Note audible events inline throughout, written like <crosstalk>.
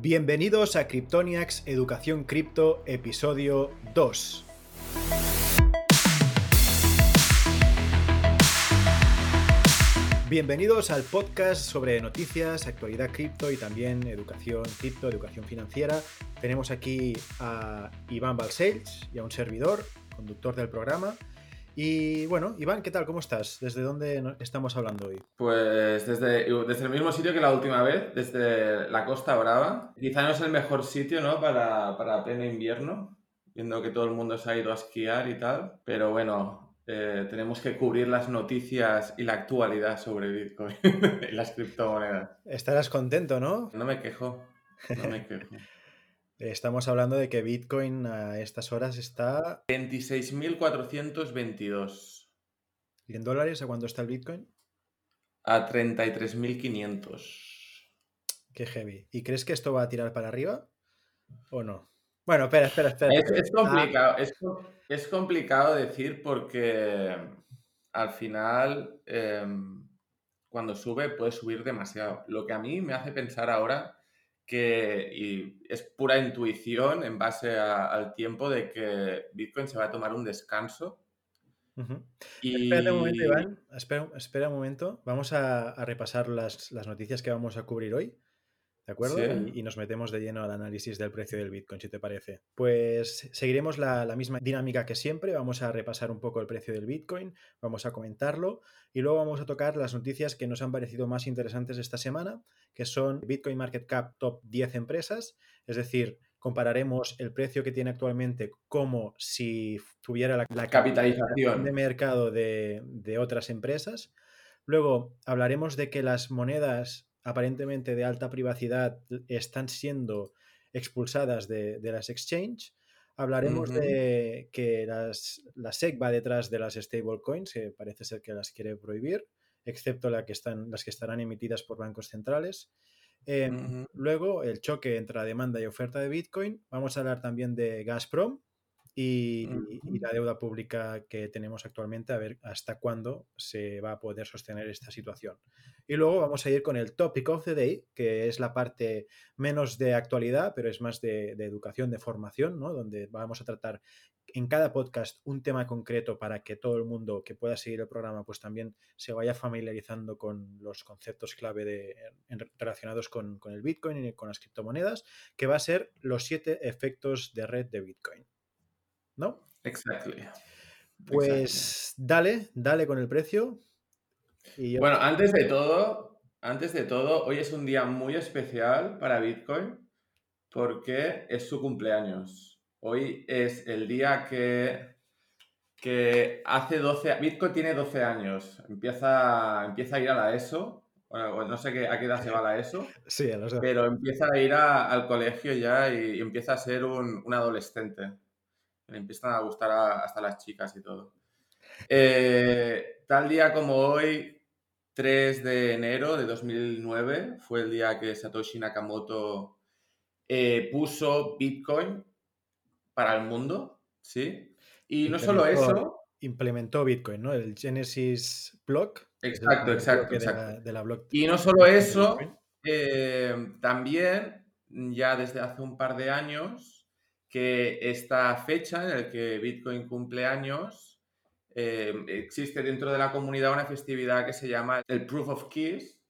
Bienvenidos a Cryptoniacs Educación Cripto, episodio 2. Bienvenidos al podcast sobre noticias, actualidad cripto y también educación cripto, educación financiera. Tenemos aquí a Iván Balcells y a un servidor, conductor del programa. Y bueno, Iván, ¿qué tal? ¿Cómo estás? ¿Desde dónde estamos hablando hoy? Pues desde, desde el mismo sitio que la última vez, desde la Costa Brava. Quizá no es el mejor sitio, ¿no? Para, para pleno invierno, viendo que todo el mundo se ha ido a esquiar y tal. Pero bueno, eh, tenemos que cubrir las noticias y la actualidad sobre Bitcoin <laughs> y las criptomonedas. Estarás contento, ¿no? No me quejo, no me quejo. Estamos hablando de que Bitcoin a estas horas está... 26.422. ¿Y en dólares a cuánto está el Bitcoin? A 33.500. Qué heavy. ¿Y crees que esto va a tirar para arriba o no? Bueno, espera, espera, espera. Es, es complicado, es, es, complicado decir porque al final eh, cuando sube puede subir demasiado. Lo que a mí me hace pensar ahora que y es pura intuición en base al tiempo de que Bitcoin se va a tomar un descanso. y... Espera un momento, Iván. Espera, un momento. Vamos a, a repasar las, las, noticias que vamos a cubrir hoy. ¿De acuerdo? Y, nos metemos de lleno al análisis del precio del Bitcoin, si te parece. Pues seguiremos la, la, misma dinámica que siempre. Vamos a repasar un poco el precio del Bitcoin, vamos a comentarlo y luego vamos a tocar las noticias que nos han parecido más interesantes esta semana, que son Bitcoin Market Cap Top 10 empresas, es decir, compararemos el precio que tiene actualmente como si tuviera la, la capitalización de mercado de, de otras empresas. Luego hablaremos de que las monedas aparentemente de alta privacidad están siendo expulsadas de, de las exchange. Hablaremos uh -huh. de que las, la SEC va detrás de las stablecoins, que parece ser que las quiere prohibir, excepto la que están, las que estarán emitidas por bancos centrales. Eh, uh -huh. Luego, el choque entre la demanda y oferta de Bitcoin. Vamos a hablar también de Gazprom, y, y, la deuda pública que tenemos actualmente, a ver hasta cuándo se va a poder sostener esta situación. Y luego vamos a ir con el Topic of the Day, que es la parte menos de actualidad, pero es más de, de educación, de formación, ¿no? donde vamos a tratar en cada podcast un tema concreto para que todo el mundo que pueda seguir el programa pues también se vaya familiarizando con los conceptos clave de, en, relacionados con, con el Bitcoin y con las criptomonedas, que va a ser los siete efectos de red de Bitcoin. ¿No? Exactly. Pues exactly. dale, dale con el precio. Yo... Bueno, antes de todo, antes de todo, hoy es un día muy especial para Bitcoin porque es su cumpleaños. Hoy es el día que, que hace 12... Bitcoin tiene 12 años. Empieza, empieza a ir a la ESO. Bueno, no sé qué, a qué edad se va la ESO. <laughs> Sí, a los Pero empieza a ir a, al colegio ya y, y empieza a ser un, un adolescente me empiezan a gustar a, hasta las chicas y todo. Eh, tal día como hoy, 3 de enero de 2009, fue el día que Satoshi Nakamoto eh, puso Bitcoin para el mundo, ¿sí? Y no solo eso... Implementó Bitcoin, ¿no? El Genesis Block. Exacto, exacto, exacto. De la, de la block y no solo eso, eh, también ya desde hace un par de años que esta fecha en la que Bitcoin cumple años, eh, existe dentro de la comunidad una festividad que se llama el Proof of Keys,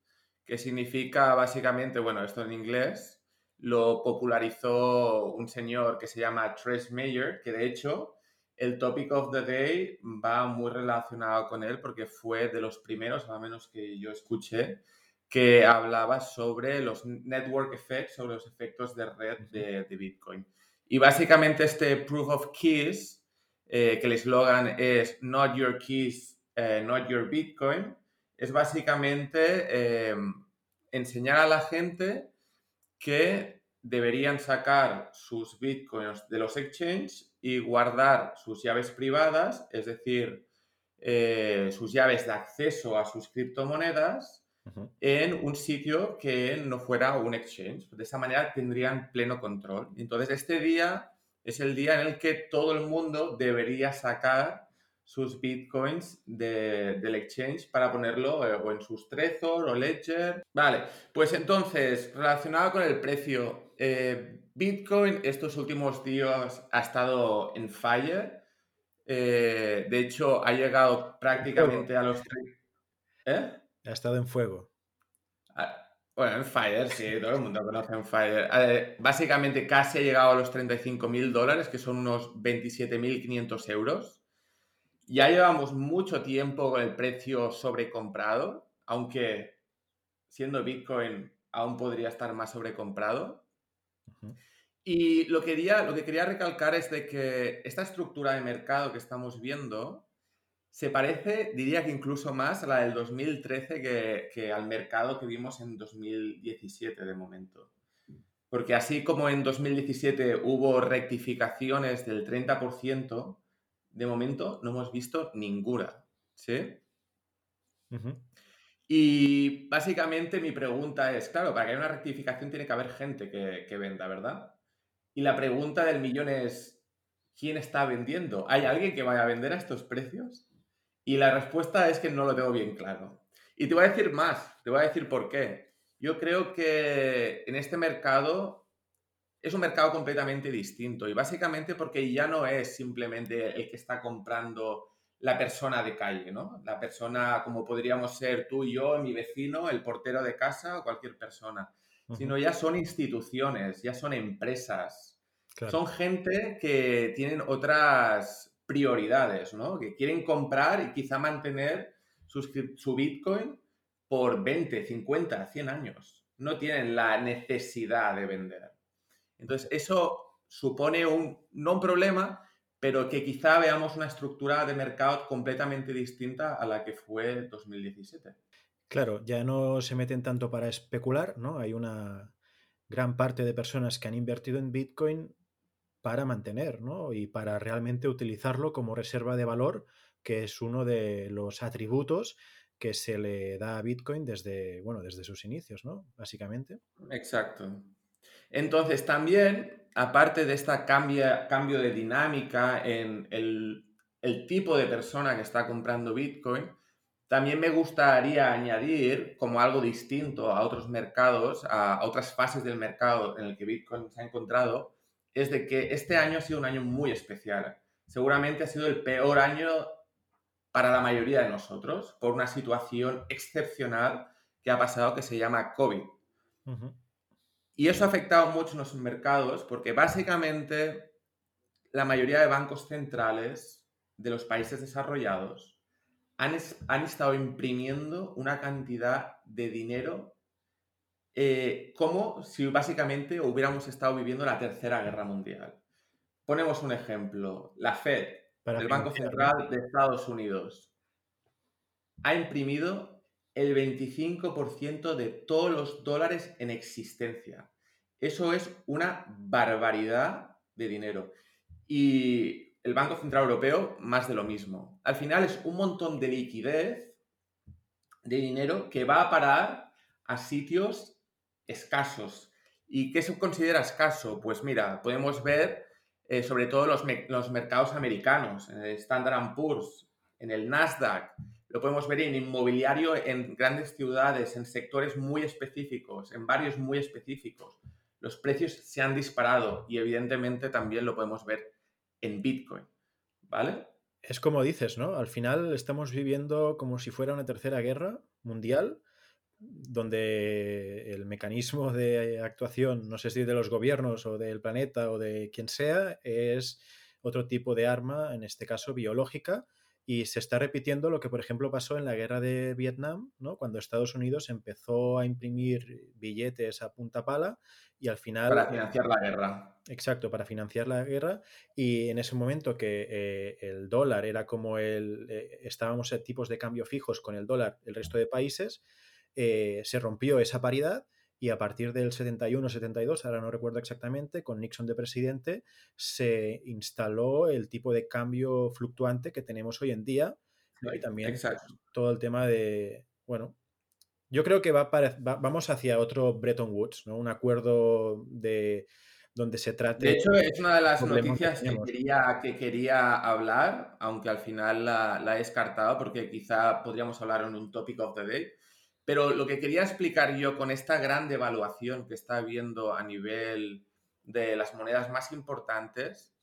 que significa básicamente, bueno, esto en inglés, lo popularizó un señor que se llama Trace Mayer, que de hecho el topic of the day va muy relacionado con él porque fue de los primeros, al menos que yo escuché, que hablaba sobre los network effects, sobre los efectos de red de, de Bitcoin. Y básicamente este Proof of Keys, eh, que el eslogan es Not Your Keys, eh, Not Your Bitcoin, es básicamente eh, enseñar a la gente que deberían sacar sus bitcoins de los exchanges y guardar sus llaves privadas, es decir, sus llaves de acceso a sus criptomonedas en un sitio que no fuera un exchange. De esa manera tendrían pleno control. Entonces, este día es el día en el que todo el mundo debería sacar sus bitcoins de, del exchange para ponerlo eh, o en sus Trezor o Ledger. Vale, pues entonces, relacionado con el precio eh, Bitcoin estos últimos días ha estado en fire. Eh, de hecho, ha llegado prácticamente a los... ¿Eh? Ha estado en fuego. Ah, bueno, en Fire, sí, todo el mundo conoce en Fire. básicamente casi ha llegado a los 35 mil dólares, que son unos 27.500 euros. Ya llevamos mucho tiempo con el precio sobrecomprado, aunque siendo Bitcoin aún podría estar más sobrecomprado. Y lo, quería, lo que quería recalcar es de que esta estructura de mercado que estamos viendo se parece, diría que incluso más a la del 2013 que, que al mercado que vimos en 2017 de momento. Porque así como en 2017 hubo rectificaciones del 30%, de momento no hemos visto ninguna. ¿Sí? Y básicamente mi pregunta es, claro, para que haya una rectificación tiene que haber gente que, que, venda, ¿verdad? Y la pregunta del millón es, ¿quién está vendiendo? ¿Hay alguien que vaya a vender a estos precios? Y la respuesta es que no lo tengo bien claro. Y te voy a decir más, te voy a decir por qué. Yo creo que en este mercado es un mercado completamente distinto y básicamente porque ya no es simplemente el que está comprando la persona de calle, ¿no? La persona como podríamos ser tú y yo, mi vecino, el portero de casa o cualquier persona, sino ya son instituciones, ya son empresas, son gente que tienen otras prioridades, ¿no? Que quieren comprar y quizá mantener su Bitcoin por 20, 50, 100 años. No tienen la necesidad de vender. Entonces, eso supone un, no un problema, pero que quizá veamos una estructura de mercado completamente distinta a la que fue 2017. Claro, ya no se meten tanto para especular, ¿no? Hay una gran parte de personas que han invertido en Bitcoin para mantener, ¿no? Y para realmente utilizarlo como reserva de valor, que es uno de los atributos que se le da a Bitcoin desde, bueno, desde sus inicios, ¿no? Básicamente. Exacto. Entonces, también, aparte de este cambio de dinámica en el, el tipo de persona que está comprando Bitcoin, también me gustaría añadir como algo distinto a otros mercados, a otras fases del mercado en el que Bitcoin se ha encontrado, es de que este año ha sido un año muy especial. Seguramente ha sido el peor año para la mayoría de nosotros por una situación excepcional que ha pasado que se llama COVID. Y eso ha afectado mucho en los mercados porque básicamente la mayoría de bancos centrales de los países desarrollados han, han estado imprimiendo una cantidad de dinero eh, como si básicamente hubiéramos estado viviendo la Tercera Guerra Mundial. Ponemos un ejemplo. La Fed, el Banco Central de Estados Unidos, ha imprimido el 25% de todos los dólares en existencia. Eso es una barbaridad de dinero. Y el Banco Central Europeo, más de lo mismo. Al final es un montón de liquidez, de dinero, que va a parar a sitios escasos. ¿Y qué se considera escaso? Pues mira, podemos ver eh, sobre todo los, los, mercados americanos, en el Standard Poor's, en el Nasdaq, lo podemos ver en inmobiliario en grandes ciudades, en sectores muy específicos, en varios muy específicos. Los precios se han disparado y evidentemente también lo podemos ver en Bitcoin, ¿vale? Es como dices, ¿no? Al final estamos viviendo como si fuera una tercera guerra mundial donde el mecanismo de actuación, no sé si de los gobiernos o del planeta o de quien sea, es otro tipo de arma, en este caso biológica, y se está repitiendo lo que, por ejemplo, pasó en la guerra de Vietnam, ¿no? cuando Estados Unidos empezó a imprimir billetes a punta pala y al final... Para financiar la guerra. Exacto, para financiar la guerra. Y en ese momento que eh, el dólar era como el... Eh, estábamos a tipos de cambio fijos con el dólar el resto de países, eh, se rompió esa paridad y a partir del 71-72, ahora no recuerdo exactamente, con Nixon de presidente, se instaló el tipo de cambio fluctuante que tenemos hoy en día. Y también todo el tema de, bueno, yo creo que va, vamos hacia otro Bretton Woods, ¿no? Un acuerdo de donde se trate... De hecho, es una de las noticias que, quería, que quería hablar, aunque al final la, la, he descartado porque quizá podríamos hablar en un topic of the day Pero lo que quería explicar yo con esta gran devaluación que está habiendo a nivel de las monedas más importantes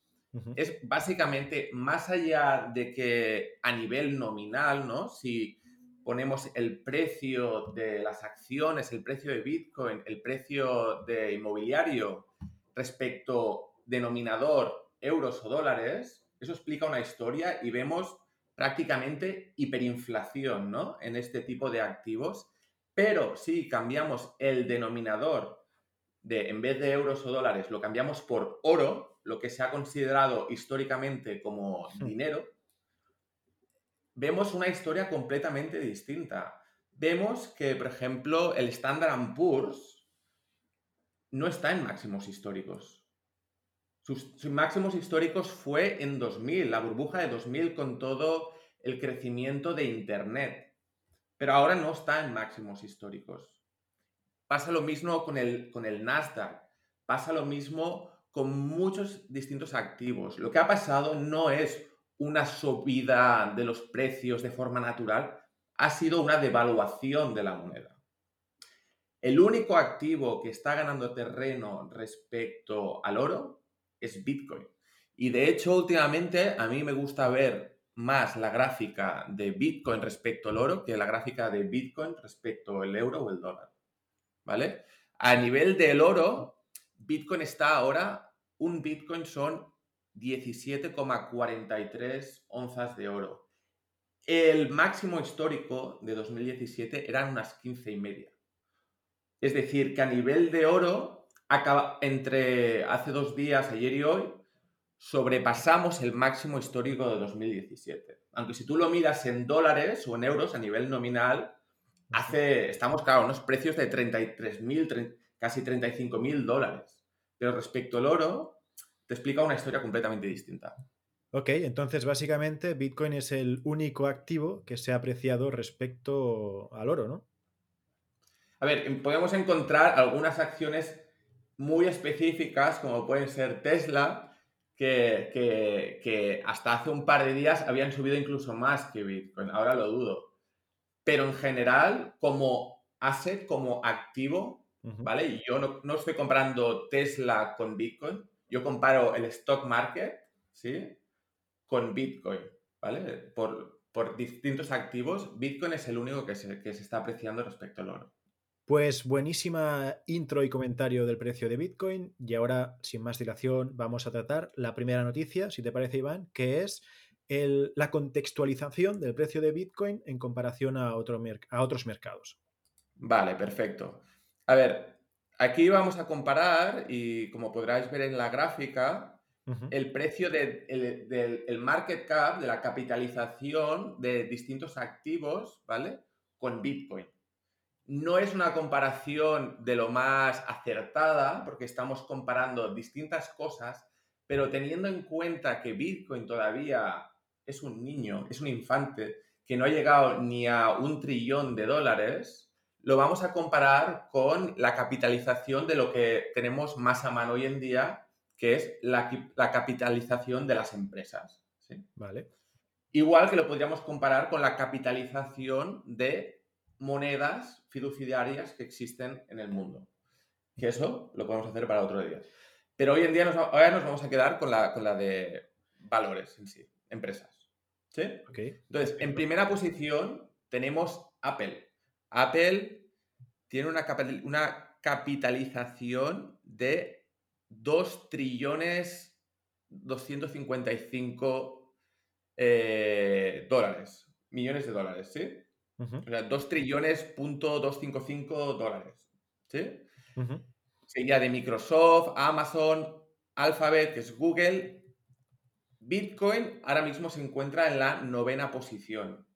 es básicamente más allá de que a nivel nominal, ¿no? Si ponemos el precio de las acciones, el precio de Bitcoin, el precio de inmobiliario respecto denominador euros o dólares, eso explica una historia y vemos prácticamente hiperinflación ¿no? en este tipo de activos. Pero si cambiamos el denominador de, en vez de euros o dólares, lo cambiamos por oro, lo que se ha considerado históricamente como hmm. dinero, vemos una historia completamente distinta. Vemos que, por ejemplo, el Standard Poor's no está en máximos históricos. Sus, máximos históricos fue en 2000, la burbuja de 2000 con todo el crecimiento de Internet. Pero ahora no está en máximos históricos. Pasa lo mismo con el, con el Nasdaq. Pasa lo mismo con muchos distintos activos. Lo que ha pasado no es una subida de los precios de forma natural, ha sido una devaluación de la moneda. El único activo que está ganando terreno respecto al oro es Bitcoin. Y de hecho, últimamente a mí me gusta ver más la gráfica de Bitcoin respecto al oro que la gráfica de Bitcoin respecto al euro o el dólar. ¿Vale? A nivel del oro, Bitcoin está ahora, un Bitcoin son 17,43 onzas de oro. El máximo histórico de 2017 eran unas 15 y media. Es decir, que a nivel de oro acaba, entre hace dos días, ayer y hoy, sobrepasamos el máximo histórico de 2017. Aunque si tú lo miras en dólares o en euros a nivel nominal, hace, estamos, claro, unos precios de 33.000, casi 35.000 dólares. Pero respecto al oro, te explica una historia completamente distinta. Ok, entonces básicamente Bitcoin es el único activo que se ha apreciado respecto al oro, ¿no? A ver, podemos encontrar algunas acciones muy específicas, como pueden ser Tesla, que, hasta hace un par de días habían subido incluso más que Bitcoin. Ahora lo dudo. Pero en general, como asset, como activo, ¿vale? Yo no, no, estoy comprando Tesla con Bitcoin, yo comparo el stock market, ¿sí? Con Bitcoin, ¿vale? Por, por distintos activos, Bitcoin es el único que se, que se está apreciando respecto al oro. Pues buenísima intro y comentario del precio de Bitcoin y ahora, sin más dilación, vamos a tratar la primera noticia, si te parece Iván, que es la contextualización del precio de Bitcoin en comparación a, otro a otros mercados. Vale, perfecto. A ver, aquí vamos a comparar y como podráis ver en la gráfica, el precio del market cap, de la capitalización de distintos activos, ¿vale? Con Bitcoin. No es una comparación de lo más acertada, porque estamos comparando distintas cosas, pero teniendo en cuenta que Bitcoin todavía es un niño, es un infante, que no ha llegado ni a un trillón de dólares, lo vamos a comparar con la capitalización de lo que tenemos más a mano hoy en día, que es la, capitalización de las empresas. Vale. Igual que lo podríamos comparar con la capitalización de monedas fiduciarias que existen en el mundo. Que eso lo podemos hacer para otro día. Pero hoy en día nos, ahora nos vamos a quedar con la, con la de valores en sí, empresas. ¿Sí? Entonces, en primera posición tenemos Apple. Apple tiene una, una capitalización de 2 trillones 255 eh, dólares, millones de dólares, ¿sí? O sea, 2 trillones punto 255 dólares. ¿Sí? Sería de Microsoft, Amazon, Alphabet, que es Google. Bitcoin ahora mismo se encuentra en la novena posición.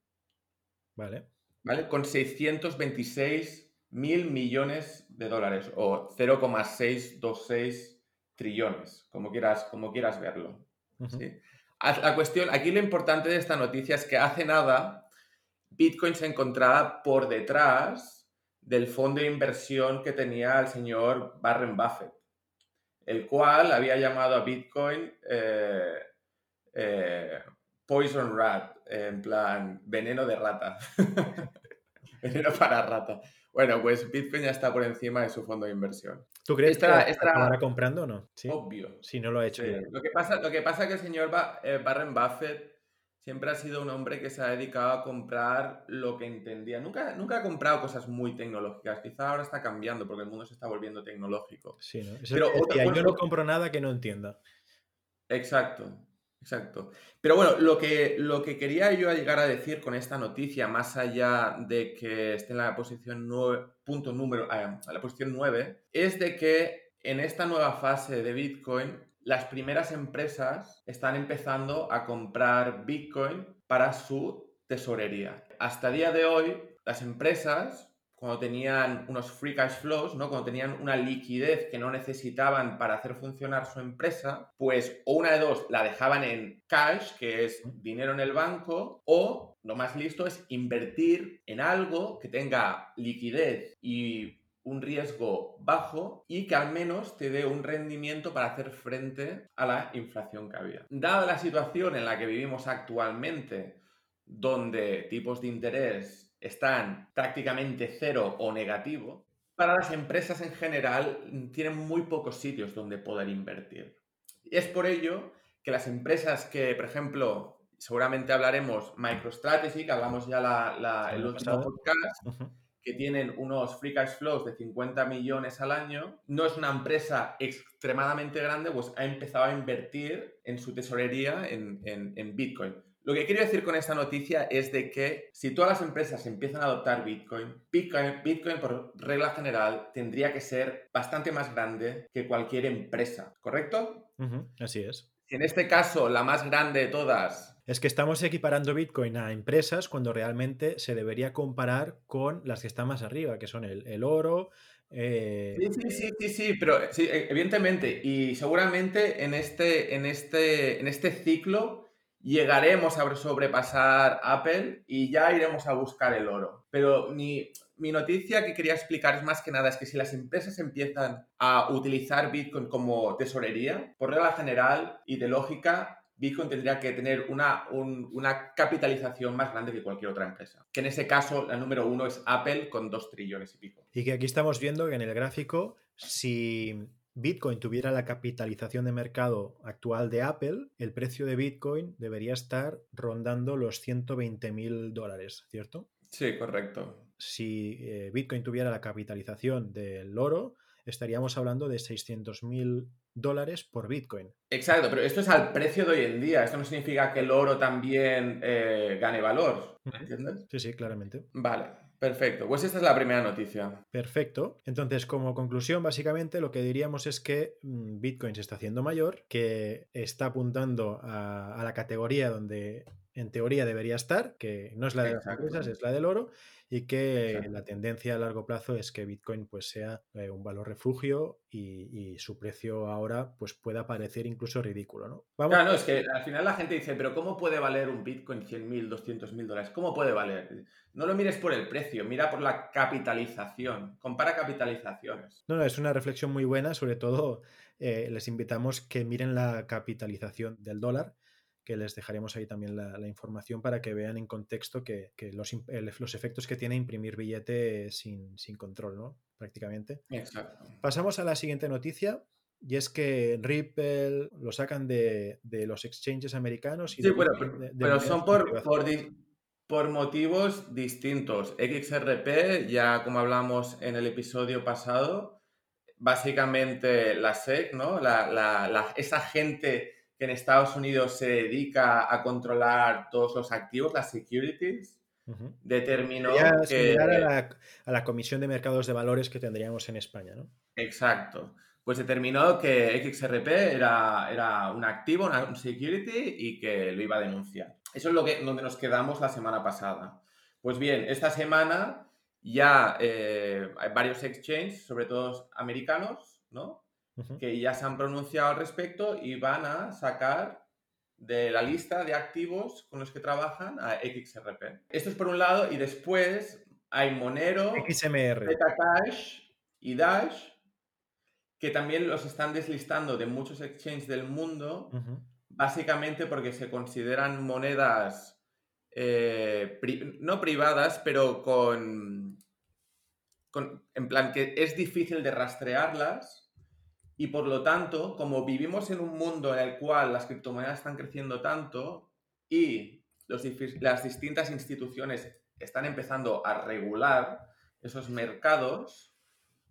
Vale. ¿Vale? Con 626 mil millones de dólares o 0,626 trillones, como quieras, como quieras verlo. La cuestión, aquí lo importante de esta noticia es que hace nada Bitcoin se encontraba por detrás del fondo de inversión que tenía el señor Warren Buffett, el cual había llamado a Bitcoin eh, eh, Poison Rat, en plan veneno de rata. <laughs> Veneno para rata. Bueno, pues Bitcoin ya está por encima de su fondo de inversión. ¿Tú crees que estará comprando o no? Obvio. Si no lo ha hecho. Lo, que pasa, lo que pasa es que el señor eh, Barren Buffett siempre ha sido un hombre que se ha dedicado a comprar lo que entendía. Nunca, nunca ha comprado cosas muy tecnológicas. Quizá ahora está cambiando porque el mundo se está volviendo tecnológico. Sí, ¿no? Pero yo no compro nada que no entienda. Exacto, exacto. Pero bueno, lo que, lo que quería yo llegar a decir con esta noticia, más allá de que esté en la posición 9, punto número, ah, la posición 9, es de que en esta nueva fase de Bitcoin las primeras empresas están empezando a comprar Bitcoin para su tesorería. Hasta el día de hoy, las empresas, cuando tenían unos free cash flows, ¿no? cuando tenían una liquidez que no necesitaban para hacer funcionar su empresa, pues o una de dos, la dejaban en cash, que es dinero en el banco, o lo más listo es invertir en algo que tenga liquidez y un riesgo bajo y que al menos te dé un rendimiento para hacer frente a la inflación que había. Dada la situación en la que vivimos actualmente, donde tipos de interés están prácticamente cero o negativo, para las empresas en general tienen muy pocos sitios donde poder invertir. Y es por ello que las empresas que, por ejemplo, seguramente hablaremos MicroStrategy, que hablamos ya la, el último podcast, que tienen unos free cash flows de 50 millones al año, no es una empresa extremadamente grande, pues ha empezado a invertir en su tesorería en, en, Bitcoin. Lo que quiero decir con esta noticia es de que si todas las empresas empiezan a adoptar Bitcoin, Bitcoin, Bitcoin por regla general tendría que ser bastante más grande que cualquier empresa, ¿correcto? así es. En este caso, la más grande de todas es que estamos equiparando Bitcoin a empresas cuando realmente se debería comparar con las que están más arriba, que son el, oro. Eh, sí, sí, sí, sí, pero sí, e, evidentemente. Y seguramente en este, en este, en este ciclo llegaremos a sobrepasar Apple y ya iremos a buscar el oro. Pero mi, mi noticia que quería explicar es más que nada es que si las empresas empiezan a utilizar Bitcoin como tesorería, por regla general y de lógica, Bitcoin tendría que tener una, una capitalización más grande que cualquier otra empresa. Que en ese caso, la número uno es Apple con 2 trillones y pico. Y que aquí estamos viendo que en el gráfico, si Bitcoin tuviera la capitalización de mercado actual de Apple, el precio de Bitcoin debería estar rondando los 120 mil dólares, ¿cierto? Sí, correcto. Si eh, Bitcoin tuviera la capitalización del oro, estaríamos hablando de 600 mil dólares por Bitcoin. Exacto, pero esto es al precio de hoy en día. Esto no significa que el oro también eh, gane valor. ¿Entiendes? Sí, sí, claramente. Vale, perfecto. Pues esta es la primera noticia. Perfecto. Entonces, como conclusión, básicamente lo que diríamos es que mm, Bitcoin se está haciendo mayor, que está apuntando a, la categoría donde en teoría debería estar, que no es la de las empresas, es la del oro, y que la tendencia a largo plazo es que Bitcoin pues sea eh, un valor refugio y, su precio ahora pues pueda parecer incluso ridículo, ¿no? Claro, es que al final la gente dice, pero ¿cómo puede valer un Bitcoin 100.000, 200.000 dólares? ¿Cómo puede valer? No lo mires por el precio, mira por la capitalización, compara capitalizaciones. No, no, es una reflexión muy buena, sobre todo eh, les invitamos que miren la capitalización del dólar que les dejaremos ahí también la, información para que vean en contexto que, los, los, efectos que tiene imprimir billete sin, control, ¿no? Prácticamente. Exacto. Pasamos a la siguiente noticia. Y es que Ripple lo sacan de, los exchanges americanos. Y sí, pero, son por, por, motivos distintos. XRP, ya como hablamos en el episodio pasado, básicamente la SEC, ¿no? esa gente que en Estados Unidos se dedica a controlar todos los activos, las securities, determinó que... A la, a la Comisión de Mercados de Valores que tendríamos en España, ¿no? Exacto. Pues determinó que XRP era, era un activo, un security y que lo iba a denunciar. Eso es lo que, donde nos quedamos la semana pasada. Pues bien, esta semana ya eh, hay varios exchanges, sobre todo americanos, ¿no? Que ya se han pronunciado al respecto y van a sacar de la lista de activos con los que trabajan a XRP. Esto es por un lado y después hay Monero, XMR, Betacash y Dash que también los están deslistando de muchos exchanges del mundo, básicamente porque se consideran monedas eh, no privadas, pero con, con, en plan que es difícil de rastrearlas y por lo tanto, como vivimos en un mundo en el cual las criptomonedas están creciendo tanto y las distintas instituciones están empezando a regular esos mercados,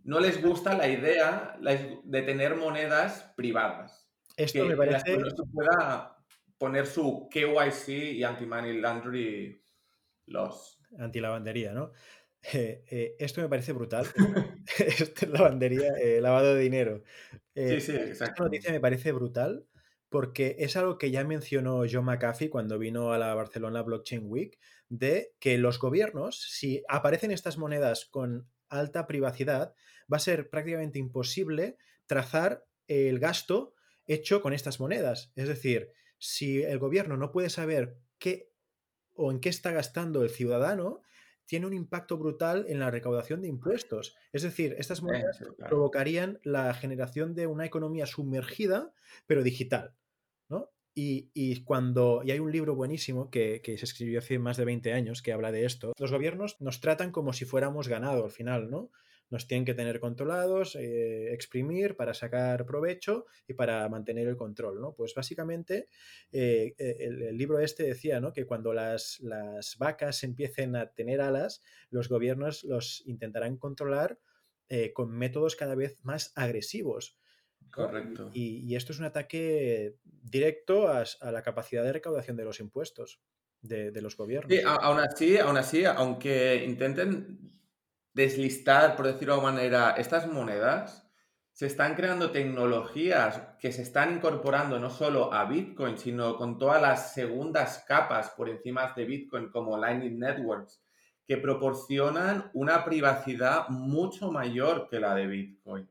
no les gusta la idea de tener monedas privadas. Esto me parece... que no se pueda poner su KYC y anti-money laundry los Anti-lavandería, ¿no? Eh, eh, esto me parece brutal. <laughs> <laughs> esto es lavandería, eh, lavado de dinero. sí, sí, exacto. Esta noticia me parece brutal porque es algo que ya mencionó John McAfee cuando vino a la Barcelona Blockchain Week, de que los gobiernos, si aparecen estas monedas con alta privacidad, va a ser prácticamente imposible trazar el gasto hecho con estas monedas. Es decir, si el gobierno no puede saber qué o en qué está gastando el ciudadano, tiene un impacto brutal en la recaudación de impuestos. Es decir, estas monedas provocarían la generación de una economía sumergida, pero digital. ¿no? Y, cuando, y hay un libro buenísimo que, que, se escribió hace más de 20 años que habla de esto, los gobiernos nos tratan como si fuéramos ganado al final, ¿no? Nos tienen que tener controlados, eh, exprimir para sacar provecho y para mantener el control, ¿no? Pues básicamente eh, eh, el, libro este decía, ¿no? Que cuando las, las vacas empiecen a tener alas, los gobiernos los intentarán controlar con métodos cada vez más agresivos. Correcto. Y, esto es un ataque directo a, la capacidad de recaudación de los impuestos de, los gobiernos. Sí, aún así, aún así, aunque intenten deslistar, por decirlo de alguna manera, estas monedas, se están creando tecnologías que se están incorporando no solo a Bitcoin, sino con todas las segundas capas por encima de Bitcoin, como Lightning Networks, que proporcionan una privacidad mucho mayor que la de Bitcoin.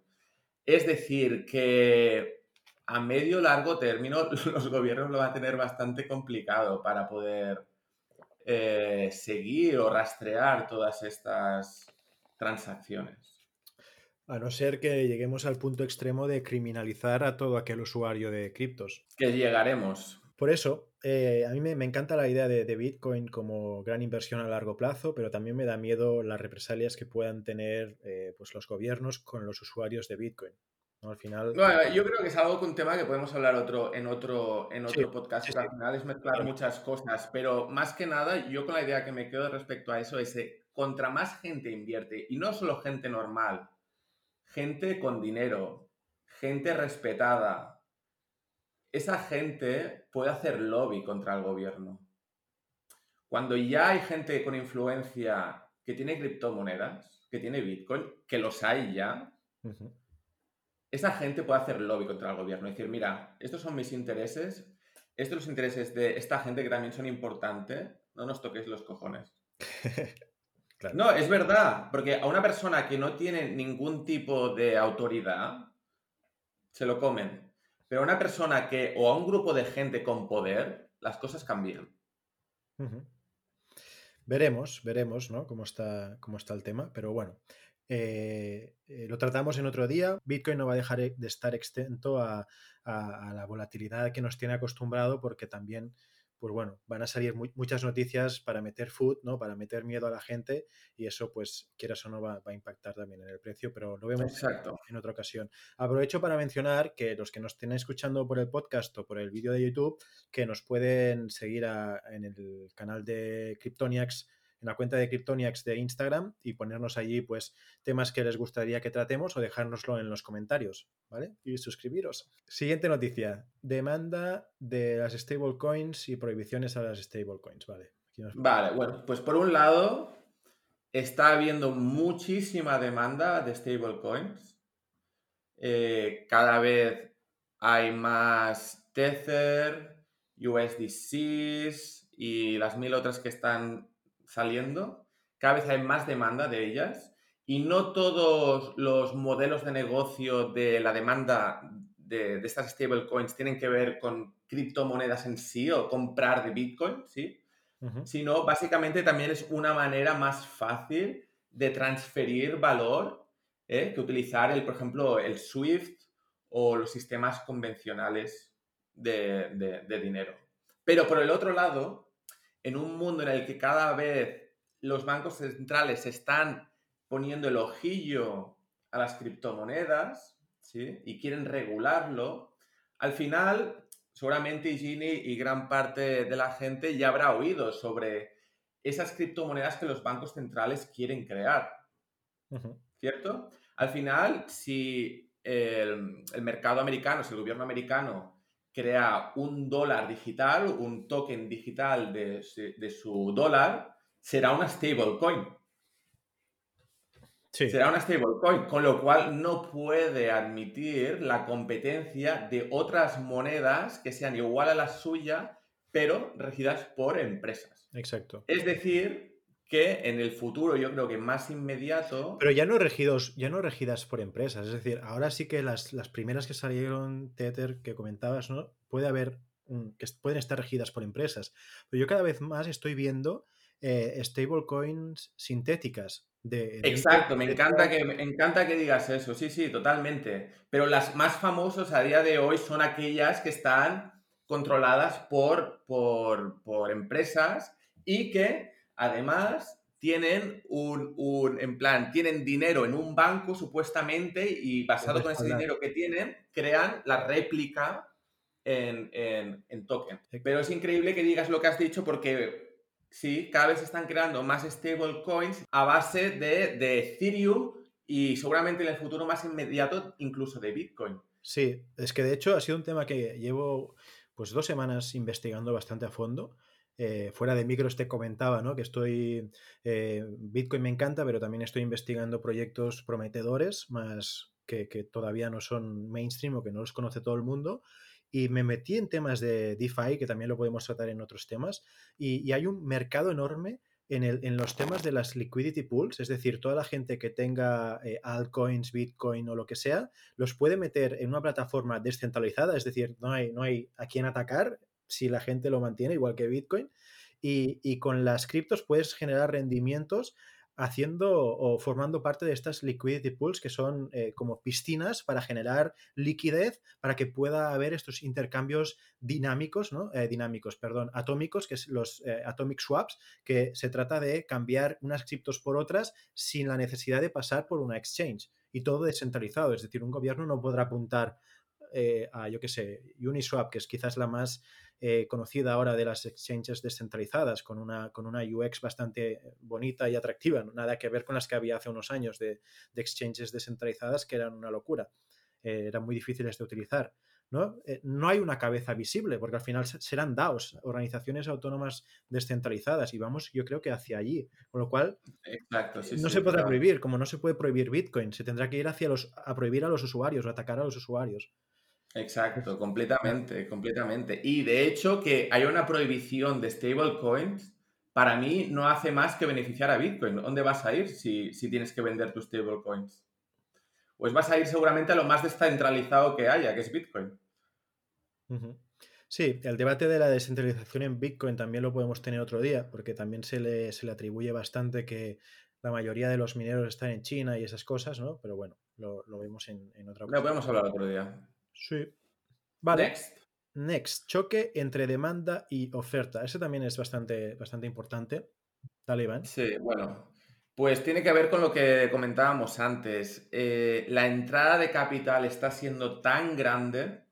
Es decir, que a medio largo término <laughs> los gobiernos lo van a tener bastante complicado para poder eh, seguir o rastrear todas estas transacciones. A no ser que lleguemos al punto extremo de criminalizar a todo aquel usuario de criptos. Que llegaremos. Por eso, eh, a mí me, encanta la idea de, Bitcoin como gran inversión a largo plazo, pero también me da miedo las represalias que puedan tener eh, pues los gobiernos con los usuarios de Bitcoin. Al final... yo creo que es algo un tema que podemos hablar otro, en otro, en otro podcast, al final es mezclar muchas cosas, pero más que nada, yo con la idea que me quedo respecto a eso es que contra más gente invierte, y no solo gente normal, gente con dinero, gente respetada, esa gente puede hacer lobby contra el gobierno. Cuando ya hay gente con influencia que tiene criptomonedas, que tiene Bitcoin, que los hay ya, esa gente puede hacer lobby contra el gobierno. decir, mira, estos son mis intereses, estos son los intereses de esta gente que también son importantes, no nos toquéis los cojones. <laughs> No, es verdad, porque a una persona que no tiene ningún tipo de autoridad, se lo comen. Pero a una persona que, o a un grupo de gente con poder, las cosas cambian. Veremos, veremos, ¿no? Cómo está, cómo está el tema, pero bueno. Eh, eh, lo tratamos en otro día. Bitcoin no va a dejar de estar extento a, la volatilidad que nos tiene acostumbrado porque también, pues bueno, van a salir muchas noticias para meter food, ¿no? Para meter miedo a la gente y eso, pues, quieras o no, va, a impactar también en el precio, pero lo vemos en otra ocasión. Aprovecho para mencionar que los que nos estén escuchando por el podcast o por el vídeo de YouTube, que nos pueden seguir en el canal de Cryptoniacs en la cuenta de Cryptoniacs de Instagram y ponernos allí pues temas que les gustaría que tratemos o dejárnoslo en los comentarios, ¿vale? Y suscribiros. Siguiente noticia, demanda de las stablecoins y prohibiciones a las stablecoins, ¿vale? Vale, bueno, pues por un lado está habiendo muchísima demanda de stablecoins. Eh, cada vez hay más Tether, USDCs y las mil otras que están saliendo, cada vez hay más demanda de ellas y no todos los modelos de negocio de la demanda de, de estas stablecoins tienen que ver con criptomonedas en sí o comprar de Bitcoin, ¿sí? Sino básicamente también es una manera más fácil de transferir valor ¿eh? que utilizar, el, por ejemplo, el SWIFT o los sistemas convencionales de, de dinero. Pero por el otro lado, en un mundo en el que cada vez los bancos centrales están poniendo el ojillo a las criptomonedas ¿sí? y quieren regularlo, al final seguramente Gini y gran parte de la gente ya habrá oído sobre esas criptomonedas que los bancos centrales quieren crear. ¿Cierto? Al final, si el, mercado americano, si el gobierno americano crea un dólar digital, un token digital de, de su dólar, será una stablecoin. Será una stablecoin, con lo cual no puede admitir la competencia de otras monedas que sean igual a la suya, pero regidas por empresas. Exacto. Es decir, que en el futuro yo creo que más inmediato... Pero ya no regidos, ya no regidas por empresas, es decir, ahora sí que las, primeras que salieron, Tether, que comentabas, ¿no? Puede haber, que pueden estar regidas por empresas, pero yo cada vez más estoy viendo eh, stablecoins sintéticas, Exacto, me encanta, que, me encanta que digas eso, sí, sí, totalmente. Pero las más famosas a día de hoy son aquellas que están controladas por, por, empresas y que además tienen un, en plan, tienen dinero en un banco supuestamente y basado con ese dinero que tienen, crean la réplica en, en, en token. Pero es increíble que digas lo que has dicho porque Sí, cada vez se están creando más stablecoins a base de, Ethereum y seguramente en el futuro más inmediato incluso de Bitcoin. Sí, es que de hecho ha sido un tema que llevo pues dos semanas investigando bastante a fondo. Eh, fuera de micros te comentaba, ¿no? Que estoy. Eh, Bitcoin me encanta, pero también estoy investigando proyectos prometedores, más que, todavía no son mainstream o que no los conoce todo el mundo y me metí en temas de DeFi, que también lo podemos tratar en otros temas, y, hay un mercado enorme en, los temas de las liquidity pools, es decir, toda la gente que tenga eh, altcoins, Bitcoin o lo que sea, los puede meter en una plataforma descentralizada, es decir, no hay, no hay a quién atacar si la gente lo mantiene, igual que Bitcoin, y, y con las criptos puedes generar rendimientos haciendo o formando parte de estas liquidity pools que son eh, como piscinas para generar liquidez para que pueda haber estos intercambios dinámicos, ¿no? Eh, dinámicos, perdón, atómicos, que es los eh, atomic swaps, que se trata de cambiar unas criptos por otras sin la necesidad de pasar por una exchange y todo descentralizado, es decir, un gobierno no podrá apuntar a, yo qué sé, Uniswap, que es quizás la más eh, conocida ahora de las exchanges descentralizadas, con una, con una UX bastante bonita y atractiva, nada que ver con las que había hace unos años de, exchanges descentralizadas que eran una locura, eh, eran muy difíciles de utilizar. ¿no? Eh, no hay una cabeza visible, porque al final serán DAOs, organizaciones autónomas descentralizadas, y vamos, yo creo que hacia allí. Con lo cual, no se podrá prohibir, como no se puede prohibir Bitcoin, se tendrá que ir hacia los, a prohibir a los usuarios o atacar a los usuarios. Exacto, completamente, completamente. Y de hecho, que haya una prohibición de stablecoins, para mí no hace más que beneficiar a Bitcoin. ¿Dónde vas a ir si, tienes que vender tus stablecoins? Pues vas a ir seguramente a lo más descentralizado que haya, que es Bitcoin. Sí, el debate de la descentralización en Bitcoin también lo podemos tener otro día, porque también se le, se le atribuye bastante que la mayoría de los mineros están en China y esas cosas, ¿no? Pero bueno, lo, vemos en, otra ocasión. Lo podemos hablar otro día. Sí. Vale. Next. Next. Choque entre demanda y oferta. Ese también es bastante, bastante importante. Dale, Iván. Sí, bueno. Pues tiene que ver con lo que comentábamos antes. Eh, la entrada de capital está siendo tan grande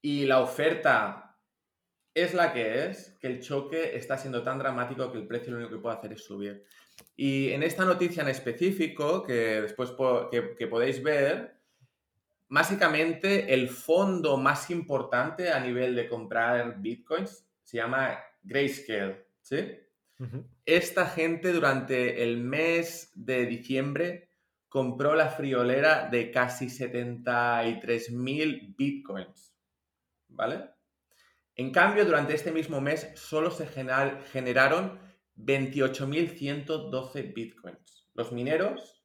y la oferta es la que es, que el choque está siendo tan dramático que el precio lo único que puede hacer es subir. Y en esta noticia en específico, que después que podéis ver, básicamente el fondo más importante a nivel de comprar bitcoins se llama Grayscale, ¿sí? Esta gente durante el mes de diciembre compró la friolera de casi 73 mil bitcoins, ¿vale? En cambio, durante este mismo mes solo se generaron 28.112 bitcoins. Los mineros,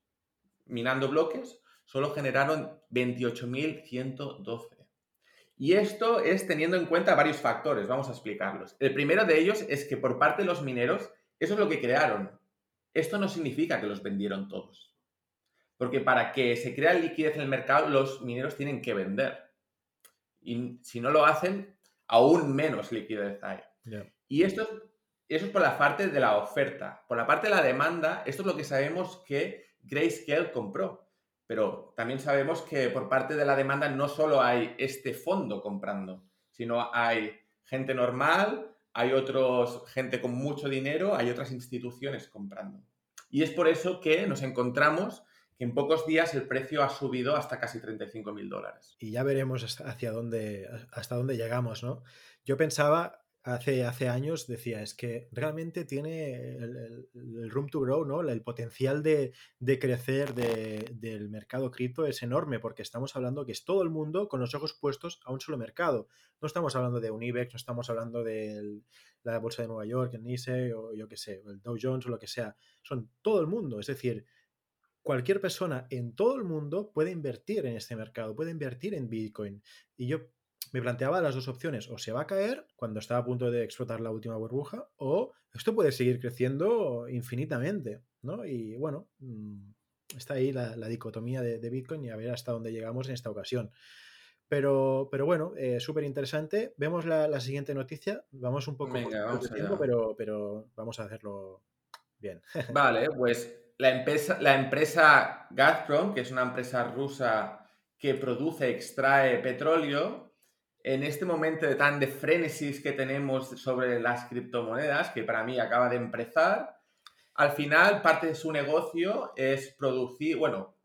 minando bloques, solo generaron 28.112. Y esto es teniendo en cuenta varios factores, vamos a explicarlos. El primero de ellos es que por parte de los mineros, eso es lo que crearon. Esto no significa que los vendieron todos. Porque para que se crea liquidez en el mercado, los mineros tienen que vender. Y si no lo hacen, aún menos liquidez hay. Y esto Eso es por la parte de la oferta. Por la parte de la demanda, esto es lo que sabemos que Grayscale compró. Pero también sabemos que por parte de la demanda no solo hay este fondo comprando, sino hay gente normal, hay otros, gente con mucho dinero, hay otras instituciones comprando. Y es por eso que nos encontramos que en pocos días el precio ha subido hasta casi 35 mil dólares. Y ya veremos hacia dónde, hasta dónde llegamos, ¿no? Yo pensaba, hace, hace años decía, es que realmente tiene el, room to grow, ¿no? El potencial de, crecer del mercado cripto es enorme porque estamos hablando que es todo el mundo con los ojos puestos a un solo mercado. No estamos hablando de un IBEX, no estamos hablando de la bolsa de Nueva York, el NICE o yo qué sé, el Dow Jones o lo que sea. Son todo el mundo, es decir, cualquier persona en todo el mundo puede invertir en este mercado, puede invertir en Bitcoin. Y yo me planteaba las dos opciones, o se va a caer cuando está a punto de explotar la última burbuja, o esto puede seguir creciendo infinitamente, ¿no? Y bueno, mm, está ahí la, dicotomía de, Bitcoin y a ver hasta dónde llegamos en esta ocasión. Pero, pero bueno, eh, súper interesante. Vemos la, siguiente noticia. Vamos un poco Venga, tiempo, pero, pero vamos a hacerlo bien. <laughs> Vale, pues la empresa, la empresa Gazprom, que es una empresa rusa que produce, extrae petróleo, en este momento de tan de frenesis que tenemos sobre las criptomonedas, que para mí acaba de empezar, al final parte de su negocio es producir, bueno,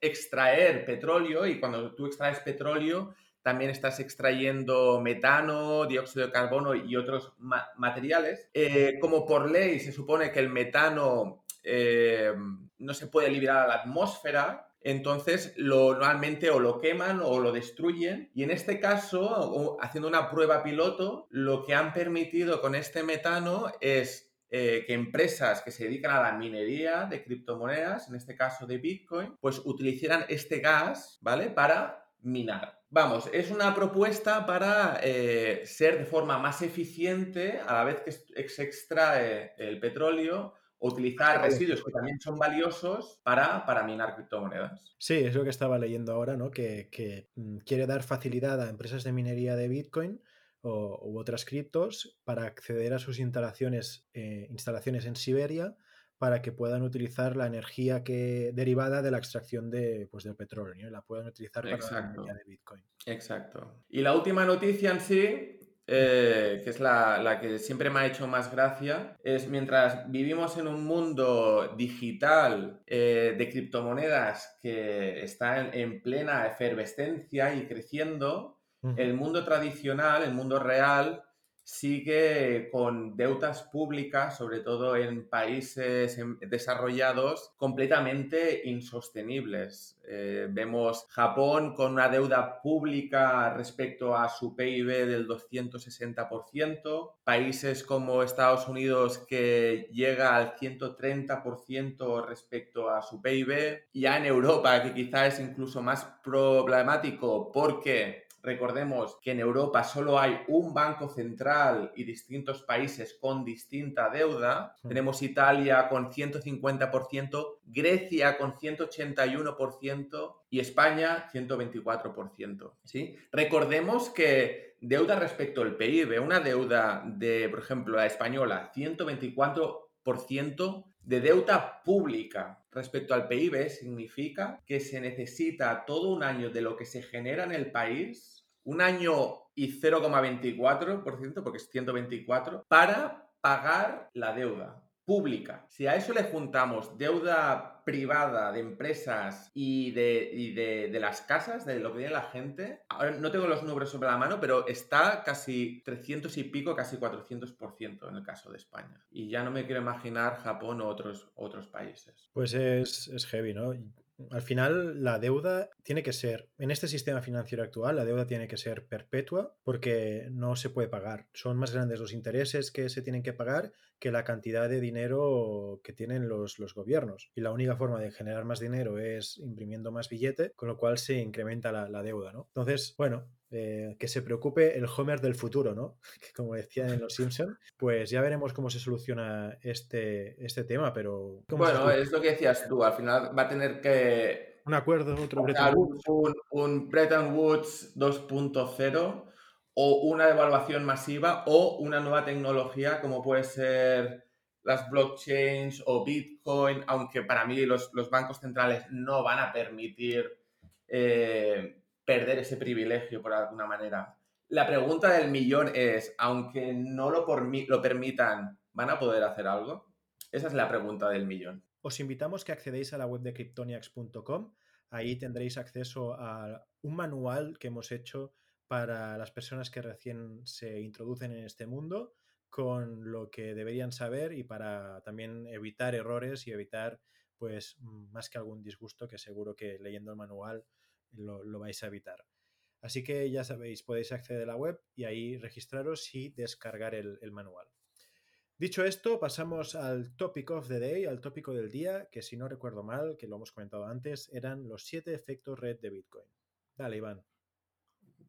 extraer petróleo y cuando tú extraes petróleo también estás extrayendo metano, dióxido de carbono y otros materiales. Eh, como por ley se supone que el metano eh, no se puede liberar a la atmósfera, entonces lo normalmente o lo queman o lo destruyen y en este caso, haciendo una prueba piloto, lo que han permitido con este metano es eh, que empresas que se dedican a la minería de criptomonedas, en este caso de Bitcoin, pues utilizaran este gas, ¿vale? Para minar. Vamos, es una propuesta para eh, ser de forma más eficiente a la vez que se extrae el petróleo utilizar residuos que también son valiosos para, para minar criptomonedas. Sí, es lo que estaba leyendo ahora, ¿no? Que, mm, quiere dar facilidad a empresas de minería de Bitcoin o, u otras criptos para acceder a sus instalaciones, eh, instalaciones en Siberia para que puedan utilizar la energía que derivada de la extracción de, pues, del petróleo, la puedan utilizar para la minería de Bitcoin. Exacto. Y la última noticia en sí eh, que es la, que siempre me ha hecho más gracia, es mientras vivimos en un mundo digital eh, de criptomonedas que está en, plena efervescencia y creciendo, el mundo tradicional, el mundo real, sigue con deudas públicas, sobre todo en países desarrollados, completamente insostenibles. Eh, vemos Japón con una deuda pública respecto a su PIB del 260%, países como Estados Unidos que llega al 130% respecto a su PIB, ya en Europa que quizá es incluso más problemático porque Recordemos que en Europa solo hay un banco central y distintos países con distinta deuda. Tenemos Italia con 150%, Grecia con 181% y España 124%. ¿sí? Recordemos que deuda respecto al PIB, una deuda de, por ejemplo, la española, 124% de deuda pública respecto al PIB significa que se necesita todo un año de lo que se genera en el país, un año y 0,24%, porque es 124, para pagar la deuda pública. Si a eso le juntamos deuda privada de empresas y de, de, las casas, de lo que tiene la gente, ahora no tengo los números sobre la mano, pero está casi 300 y pico, casi 400% en el caso de España. Y ya no me quiero imaginar Japón o otros, otros países. Pues es, es heavy, ¿no? Al final, la deuda tiene que ser, en este sistema financiero actual, la deuda tiene que ser perpetua porque no se puede pagar. Son más grandes los intereses que se tienen que pagar que la cantidad de dinero que tienen los, los gobiernos. Y la única forma de generar más dinero es imprimiendo más billete, con lo cual se incrementa la, la deuda, ¿no? Entonces, bueno, eh, que se preocupe el Homer del futuro, ¿no? <laughs> Que como decían en Los Simpson, pues ya veremos cómo se soluciona este, este tema, pero... Bueno, es lo que decías tú, al final va a tener que... Un acuerdo, otro Bretton Woods. Un, un Bretton Woods 2.0 o una devaluación masiva o una nueva tecnología como puede ser las blockchains o Bitcoin, aunque para mí los, bancos centrales no van a permitir eh, perder ese privilegio por alguna manera. La pregunta del millón es, aunque no lo, lo permitan, ¿van a poder hacer algo? Esa es la pregunta del millón. Os invitamos que accedéis a la web de Cryptoniax.com. Ahí tendréis acceso a un manual que hemos hecho para las personas que recién se introducen en este mundo con lo que deberían saber y para también evitar errores y evitar, pues, más que algún disgusto que seguro que leyendo el manual lo, vais a evitar. Así que ya sabéis, podéis acceder a la web y ahí registraros y descargar el, el manual. Dicho esto, pasamos al topic of the day, al tópico del día, que si no recuerdo mal, que lo hemos comentado antes, eran los siete efectos red de Bitcoin. Dale, Iván.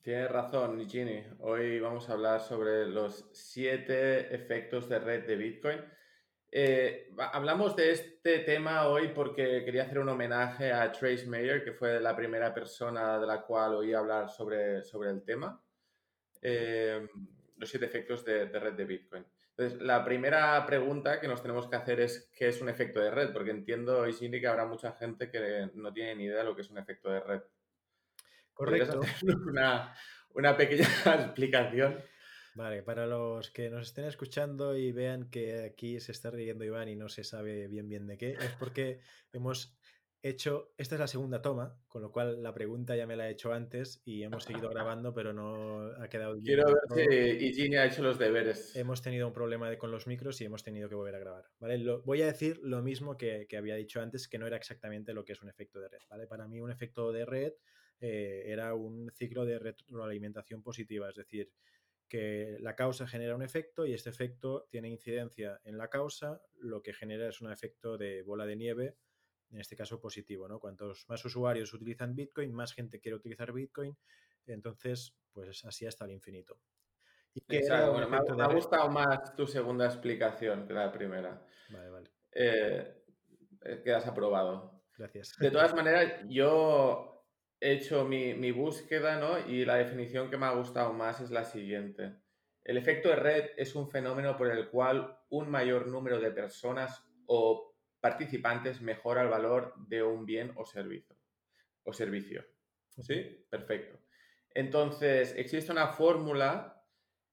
Tienes razón, Gini. Hoy vamos a hablar sobre los siete efectos de red de Bitcoin. Eh, hablamos de este tema hoy porque quería hacer un homenaje a Trace Mayer, que fue la primera persona de la cual oí hablar sobre, sobre el tema. Eh, los siete efectos de, red de Bitcoin. Entonces, la primera pregunta que nos tenemos que hacer es qué es un efecto de red, porque entiendo, Gini, que habrá mucha gente que no tiene ni idea de lo que es un efecto de red. Correcto. Una, una pequeña <laughs> explicación. Vale, para los que nos estén escuchando y vean que aquí se está riendo Iván y no se sabe bien bien de qué, es porque <laughs> hemos hecho, esta es la segunda toma, con lo cual la pregunta ya me la he hecho antes y hemos seguido <laughs> grabando, pero no ha quedado bien. Quiero ver si Igini ha hecho los deberes. Hemos tenido un problema con los micros y hemos tenido que volver a grabar. ¿vale? voy a decir lo mismo que, que, había dicho antes, que no era exactamente lo que es un efecto de red. ¿vale? Para mí un efecto de red eh, era un ciclo de retroalimentación positiva, es decir, que la causa genera un efecto y este efecto tiene incidencia en la causa, lo que genera es un efecto de bola de nieve, en este caso positivo, ¿no? Cuantos más usuarios utilizan Bitcoin, más gente quiere utilizar Bitcoin, entonces, pues así hasta el infinito. me, ha, gustado más tu segunda explicación que la primera. Vale, vale. Eh, eh, quedas aprobado. Gracias. De todas maneras, yo he hecho mi, búsqueda, ¿no? Y la definición que me ha gustado más es la siguiente. El efecto de red es un fenómeno por el cual un mayor número de personas o participantes mejora el valor de un bien o servicio. O servicio. ¿Sí? Perfecto. Entonces, existe una fórmula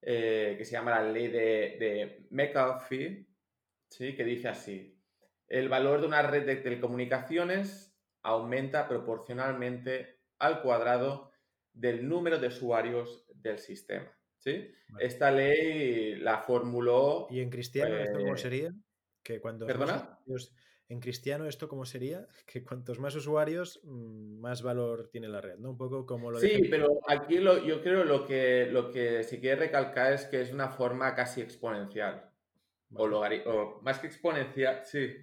eh, que se llama la ley de, de McAfee, ¿sí? que dice así. El valor de una red de telecomunicaciones aumenta proporcionalmente al cuadrado del número de usuarios del sistema. ¿sí? Esta ley la formuló... ¿Y en cristiano esto cómo eh, sería? Que cuando ¿Perdona? en cristiano esto cómo sería? <laughs> Que cuantos más usuarios, mm, más valor tiene la red, ¿no? Un poco como lo Sí, pero aquí lo, yo creo lo que, lo que se quiere recalcar es que es una forma casi exponencial. O, o más que exponencial, sí.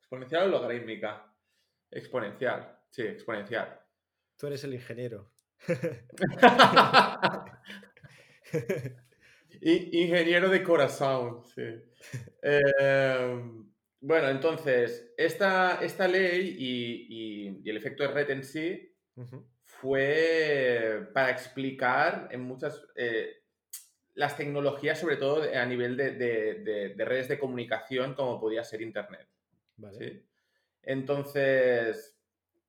Exponencial o logarítmica. Exponencial, sí, exponencial. Tú eres el ingeniero. <laughs> ingeniero de corazón, sí. <laughs> Em, bueno, entonces, esta, esta ley y, el efecto de red en sí fue para explicar en muchas... Eh, las tecnologías, sobre todo a nivel de, redes de comunicación, como podía ser Internet. Vale. Entonces,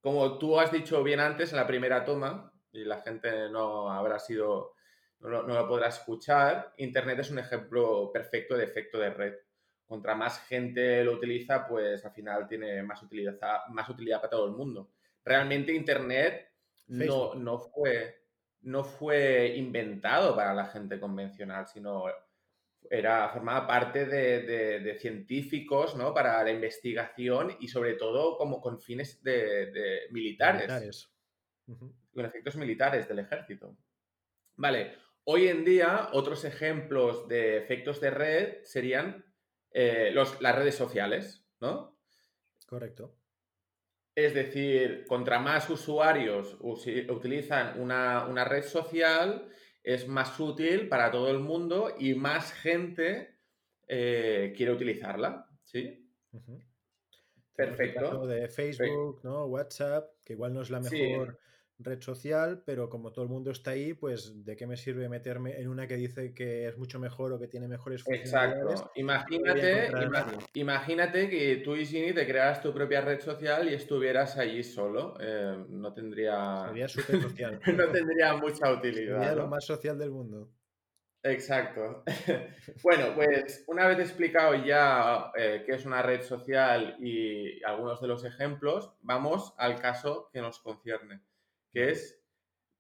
como tú has dicho bien antes en la primera toma, y la gente no habrá sido, no, lo podrá escuchar, Internet es un ejemplo perfecto de efecto de red. Contra más gente lo utiliza, pues al final tiene más utilidad, más utilidad para todo el mundo. Realmente Internet no, no, fue, no fue inventado para la gente convencional, sino era, formaba parte de, científicos ¿no? para la investigación y sobre todo como con fines de, militares. Con efectos militares del ejército. Vale, hoy en día otros ejemplos de efectos de red serían eh, los, las redes sociales, ¿no? Correcto. Es decir, contra más usuarios utilizan una, una red social, es más útil para todo el mundo y más gente eh, quiere utilizarla. ¿Sí? Perfecto. de Facebook, ¿no? WhatsApp, que igual no es la mejor red social, pero como todo el mundo está ahí, pues ¿de qué me sirve meterme en una que dice que es mucho mejor o que tiene mejores funcionalidades? Exacto. Imagínate, imagínate que tú y Ginny te crearas tu propia red social y estuvieras allí solo. Eh, no tendría... Sería <laughs> súper social. no tendría mucha utilidad. Sería lo más social del mundo. Exacto. <laughs> <laughs> bueno, pues una vez explicado ya eh, qué es una red social y algunos de los ejemplos, vamos al caso que nos concierne que es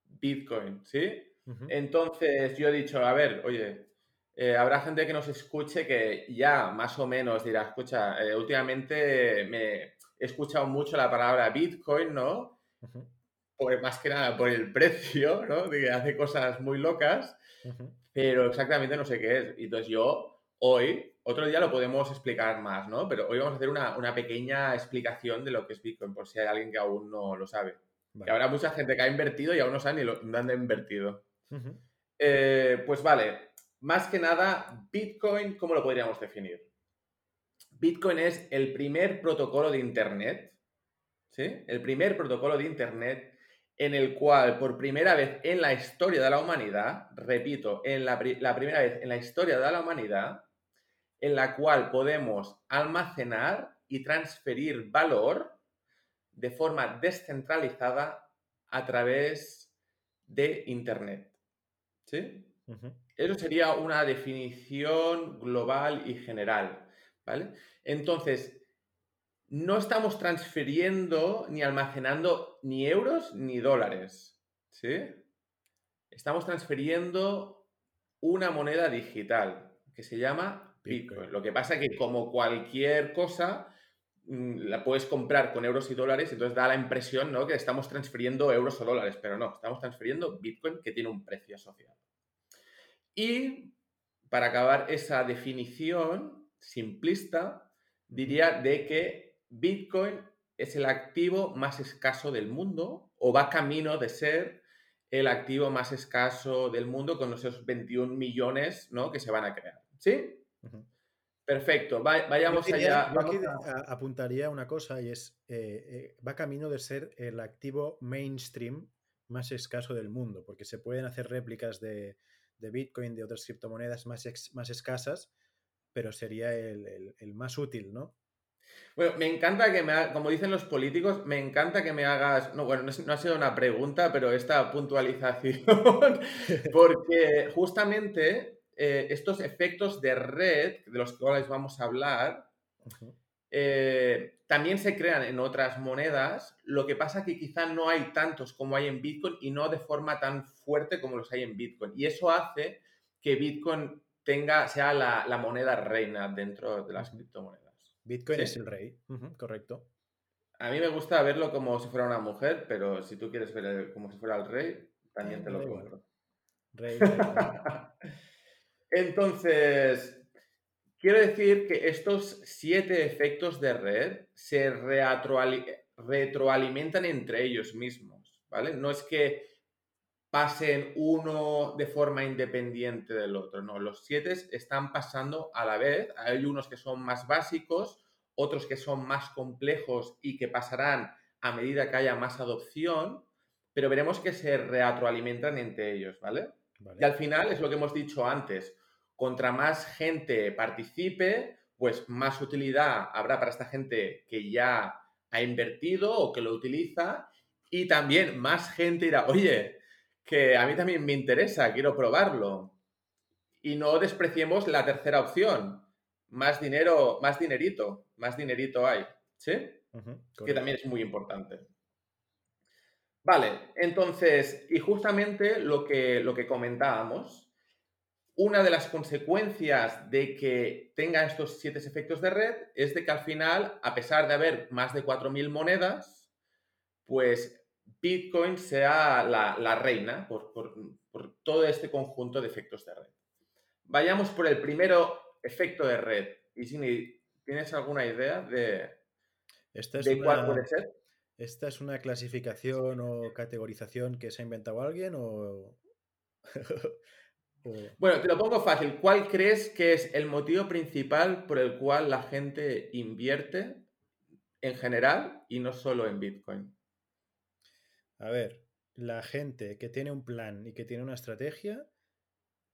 Bitcoin, ¿sí? Entonces yo he dicho, a ver, oye, eh, habrá gente que nos escuche que ya más o menos dirá, escucha, eh, últimamente me he escuchado mucho la palabra Bitcoin, ¿no? más que nada por el <laughs> precio, ¿no? De que hace cosas muy locas, pero exactamente no sé qué es. Entonces yo hoy, otro día lo podemos explicar más, ¿no? Pero hoy vamos a hacer una, una pequeña explicación de lo que es Bitcoin, por si hay alguien que aún no lo sabe. Y habrá mucha gente que ha invertido y aún no sabe ni lo, dónde ha invertido. Eh, pues vale, más que nada, Bitcoin, ¿cómo lo podríamos definir? Bitcoin es el primer protocolo de Internet, ¿sí? El primer protocolo de Internet en el cual por primera vez en la historia de la humanidad, repito, en la, la primera vez en la historia de la humanidad, en la cual podemos almacenar y transferir valor de forma descentralizada a través de Internet. ¿Sí? Eso sería una definición global y general. ¿Vale? Entonces, no estamos transfiriendo ni almacenando ni euros ni dólares. ¿Sí? Estamos transfiriendo una moneda digital que se llama Bitcoin. Lo que pasa es que como cualquier cosa, la puedes comprar con euros y dólares, entonces da la impresión ¿no? que estamos transfiriendo euros o dólares, pero no, estamos transfiriendo Bitcoin que tiene un precio asociado. Y para acabar esa definición simplista, diría de que Bitcoin es el activo más escaso del mundo o va camino de ser el activo más escaso del mundo con esos 21 millones ¿no? que se van a crear. ¿Sí? Perfecto, vayamos allá. Yo aquí apuntaría una cosa y es, eh, eh, va camino de ser el activo mainstream más escaso del mundo, porque se pueden hacer réplicas de, Bitcoin, de otras criptomonedas más, más escasas, pero sería el, más útil, ¿no? Bueno, me encanta que me, como dicen los políticos, me encanta que me hagas, no, bueno, no ha sido una pregunta, pero esta puntualización, <laughs> porque justamente eh, estos efectos de red, de los cuales vamos a hablar, eh, también se crean en otras monedas. Lo que pasa que quizá no hay tantos como hay en Bitcoin y no de forma tan fuerte como los hay en Bitcoin. Y eso hace que Bitcoin tenga, sea la, moneda reina dentro de las criptomonedas. Bitcoin es el rey, correcto. A mí me gusta verlo como si fuera una mujer, pero si tú quieres ver como si fuera el rey, también te lo compro. Rey. rey. <laughs> Entonces, quiero decir que estos siete efectos de red se retroalimentan entre ellos mismos, ¿vale? No es que pasen uno de forma independiente del otro, no, los siete están pasando a la vez, hay unos que son más básicos, otros que son más complejos y que pasarán a medida que haya más adopción, pero veremos que se retroalimentan entre ellos, ¿vale? Y al final es lo que hemos dicho antes. Contra más gente participe, pues más utilidad habrá para esta gente que ya ha invertido o que lo utiliza. Y también más gente dirá, oye, que a mí también me interesa, quiero probarlo. Y no despreciemos la tercera opción. Más dinero, más dinerito, más dinerito hay. ¿Sí? que también es muy importante. Vale, entonces, y justamente lo que, lo que comentábamos, una de las consecuencias de que tenga estos siete efectos de red es de que al final, a pesar de haber más de 4.000 monedas, pues Bitcoin sea la, reina por, todo este conjunto de efectos de red. Vayamos por el primero efecto de red. Y si ¿tienes alguna idea de, de cuál puede ser? ¿Esta es una clasificación o categorización que se ha inventado alguien <laughs> o... Bueno, te lo pongo fácil. ¿Cuál crees que es el motivo principal por el cual la gente invierte en general y no solo en Bitcoin? A ver, la gente que tiene un plan y que tiene una estrategia,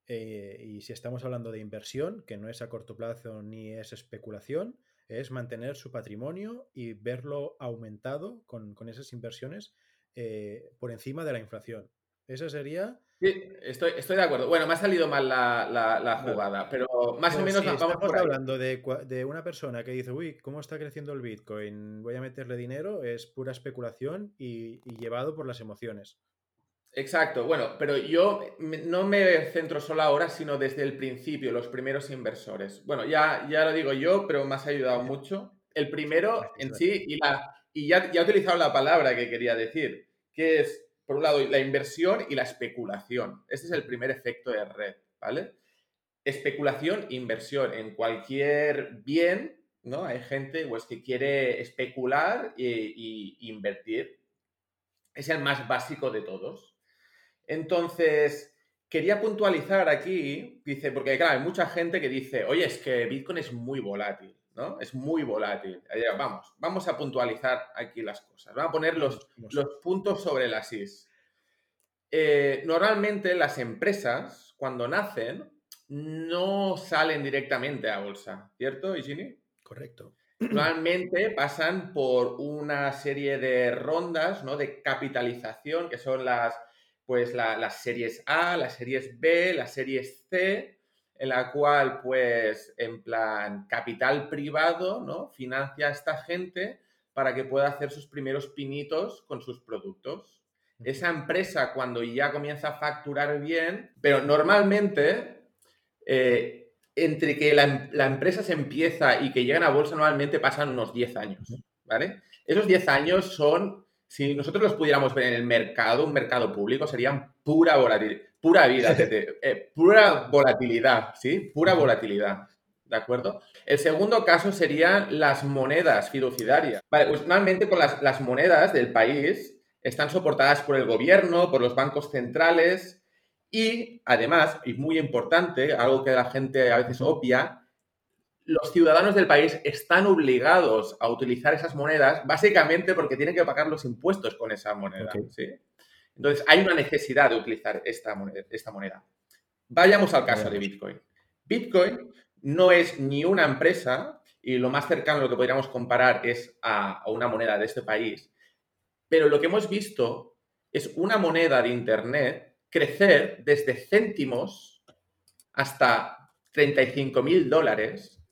eh, y si estamos hablando de inversión, que no es a corto plazo ni es especulación, es mantener su patrimonio y verlo aumentado con, esas inversiones eh, por encima de la inflación. Esa sería... Sí, estoy, estoy de acuerdo. Bueno, me ha salido mal la, jugada, pero más o pues menos vamos estamos hablando de, una persona que dice, uy, ¿cómo está creciendo el Bitcoin? Voy a meterle dinero, es pura especulación y llevado por las emociones. Exacto, bueno, pero yo no me centro solo ahora, sino desde el principio, los primeros inversores. Bueno, ya, ya lo digo yo, pero me has ayudado mucho. El primero en sí, y, la, y ya, ya he utilizado la palabra que quería decir, que es, por un lado, la inversión y la especulación. Este es el primer efecto de red, ¿vale? Especulación, inversión. En cualquier bien, ¿no? Hay gente pues, que quiere especular e invertir. Es el más básico de todos. Entonces, quería puntualizar aquí, dice, porque claro, hay mucha gente que dice, oye, es que Bitcoin es muy volátil, ¿no? Es muy volátil. Vamos, vamos a puntualizar aquí las cosas. Vamos a poner los, puntos sobre las is. Eh, normalmente las empresas, cuando nacen, no salen directamente a bolsa, ¿cierto, Igini? Correcto. Normalmente pasan por una serie de rondas ¿no? de capitalización, que son las, pues las series A, las series B, las series C, en la cual pues en plan capital privado, ¿no? Financia a esta gente para que pueda hacer sus primeros pinitos con sus productos. Esa empresa cuando ya comienza a facturar bien, pero normalmente eh, entre que la, la, empresa se empieza y que llegan a bolsa normalmente pasan unos 10 años, ¿vale? Esos 10 años son si nosotros los pudiéramos ver en el mercado, un mercado público, serían pura volatilidad, pura vida, eh, pura volatilidad, ¿sí? Pura volatilidad. ¿De acuerdo? El segundo caso serían las monedas fiduciarias. Vale, pues normalmente con las, las monedas del país están soportadas por el gobierno, por los bancos centrales y además, y muy importante, algo que la gente a veces obvia, los ciudadanos del país están obligados a utilizar esas monedas básicamente porque tienen que pagar los impuestos con esa moneda. Entonces, hay una necesidad de utilizar esta moneda. Esta moneda. Vayamos al caso de Bitcoin. Bitcoin no es ni una empresa, y lo más cercano a lo que podríamos comparar es a, a una moneda de este país, pero lo que hemos visto es una moneda de Internet crecer desde céntimos hasta 35 mil dólares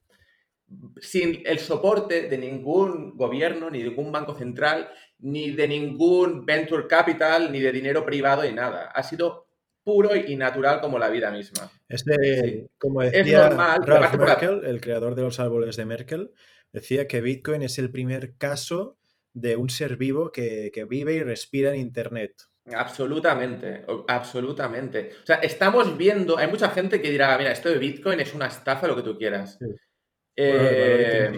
sin el soporte de ningún gobierno, ni de ningún banco central, ni de ningún venture capital, ni de dinero privado, y nada. Ha sido puro y natural como la vida misma. Este, como decía Ralph Merkel, el creador de los árboles de Merkel, decía que Bitcoin es el primer caso de un ser vivo que, vive y respira en Internet. Absolutamente, absolutamente. O sea, estamos viendo, hay mucha gente que dirá, mira, esto de Bitcoin es una estafa, lo que tú quieras. Eh,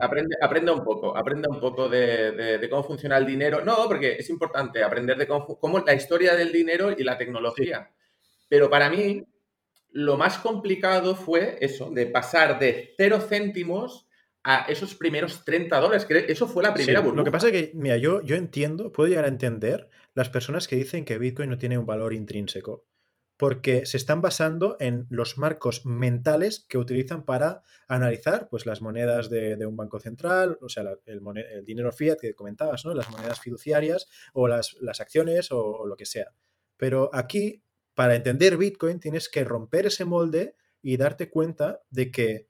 aprende, aprende, un poco, aprende un poco de, cómo funciona el dinero. No, porque es importante aprender de cómo, la historia del dinero y la tecnología. Pero para mí, lo más complicado fue eso, de pasar de cero céntimos a esos primeros 30 dólares. Que eso fue la primera Lo que pasa es que, mira, yo, yo entiendo, puedo llegar a entender las personas que dicen que Bitcoin no tiene un valor intrínseco porque se están basando en los marcos mentales que utilizan para analizar pues, las monedas de, un banco central, o sea, el, dinero fiat que comentabas, ¿no? las monedas fiduciarias o las, acciones o, lo que sea. Pero aquí, para entender Bitcoin, tienes que romper ese molde y darte cuenta de que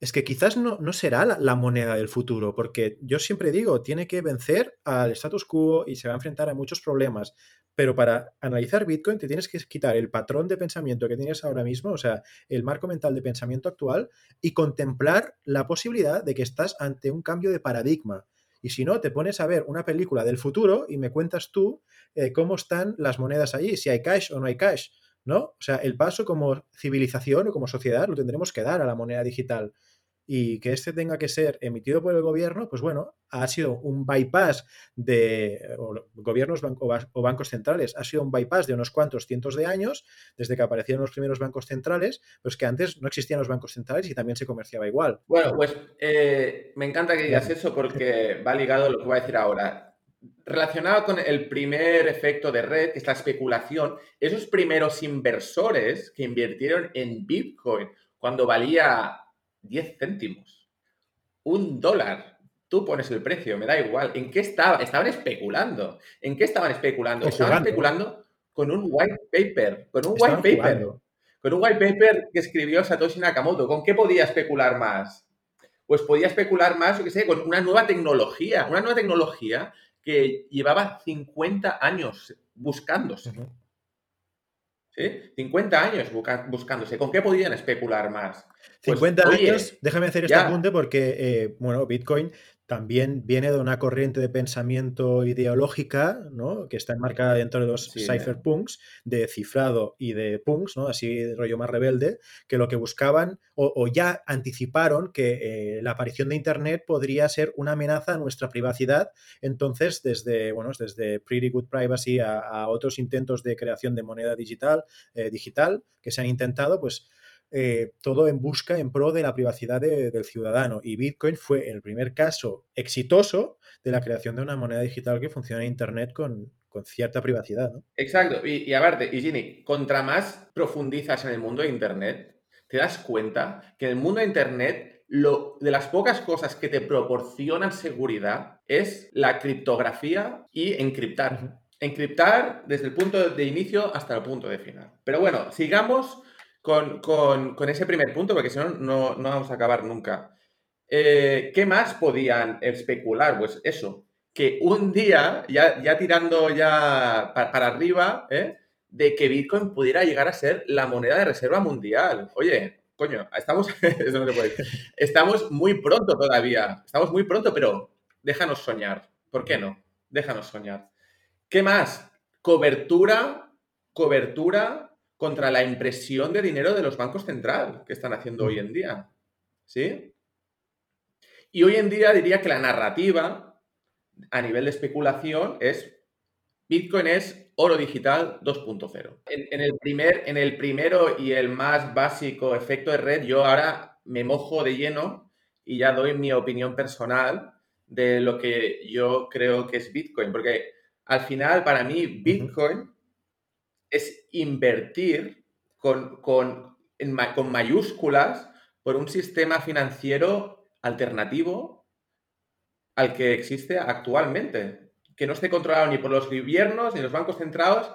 es que quizás no, no será la, la, moneda del futuro, porque yo siempre digo, tiene que vencer al status quo y se va a enfrentar a muchos problemas, pero para analizar Bitcoin te tienes que quitar el patrón de pensamiento que tienes ahora mismo, o sea, el marco mental de pensamiento actual, y contemplar la posibilidad de que estás ante un cambio de paradigma. Y si no, te pones a ver una película del futuro y me cuentas tú eh, cómo están las monedas allí, si hay cash o no hay cash, ¿no? O sea, el paso como civilización o como sociedad lo tendremos que dar a la moneda digital y que este tenga que ser emitido por el gobierno, pues bueno, ha sido un bypass de gobiernos o, bancos centrales, ha sido un bypass de unos cuantos cientos de años, desde que aparecieron los primeros bancos centrales, pues que antes no existían los bancos centrales y también se comerciaba igual. Bueno, pues eh, me encanta que digas eso porque <laughs> va ligado a lo que voy a decir ahora. relacionado con el primer efecto de red, que es la especulación, esos primeros inversores que invirtieron en Bitcoin cuando valía 10 céntimos, un dólar, tú pones el precio, me da igual. ¿En qué estaba? Estaban especulando. ¿En qué estaban especulando? Estaban especulando con un white paper, con un white paper. Con un white paper que escribió Satoshi Nakamoto. ¿Con qué podía especular más? Pues podía especular más, yo qué sé, con una nueva tecnología, una nueva tecnología que llevaba 50 años buscándose. ¿Sí? 50 años buscándose. ¿Con qué podían especular más? 50 pues, años, déjame hacer este apunte porque, eh, bueno, Bitcoin también viene de una corriente de pensamiento ideológica, ¿no? Que está enmarcada dentro de los cypherpunks, de cifrado y de punks, ¿no? Así de rollo más rebelde, que lo que buscaban o, ya anticiparon que eh, la aparición de Internet podría ser una amenaza a nuestra privacidad. Entonces, desde, bueno, desde Pretty Good Privacy a, otros intentos de creación de moneda digital, eh, digital que se han intentado, pues eh, todo en busca, en pro de la privacidad del ciudadano. Y Bitcoin fue el primer caso exitoso de la creación de una moneda digital que funciona en Internet con, cierta privacidad. Exacto. Y, y aparte, y Ginny, contra más profundizas en el mundo de Internet, te das cuenta que en el mundo de Internet lo, de las pocas cosas que te proporcionan seguridad es la criptografía y encriptar. Encriptar desde el punto de inicio hasta el punto de final. Pero bueno, sigamos con, ese primer punto, porque si no, no, vamos a acabar nunca. Eh, ¿Qué más podían especular? Pues eso, que un día, ya, ya tirando ya para, arriba, ¿eh? de que Bitcoin pudiera llegar a ser la moneda de reserva mundial. Oye, coño, estamos, <laughs> estamos muy pronto todavía, estamos muy pronto, pero déjanos soñar. ¿Por qué no? Déjanos soñar. ¿Qué más? Cobertura, cobertura contra la impresión de dinero de los bancos centrales que están haciendo hoy en día. ¿Sí? Y hoy en día diría que la narrativa a nivel de especulación es Bitcoin es oro digital 2.0. En, el primer, en el primero y el más básico efecto de red, yo ahora me mojo de lleno y ya doy mi opinión personal de lo que yo creo que es Bitcoin. Porque al final, para mí, Bitcoin es invertir con, con, con mayúsculas por un sistema financiero alternativo al que existe actualmente, que no esté controlado ni por los gobiernos, ni los bancos centrados,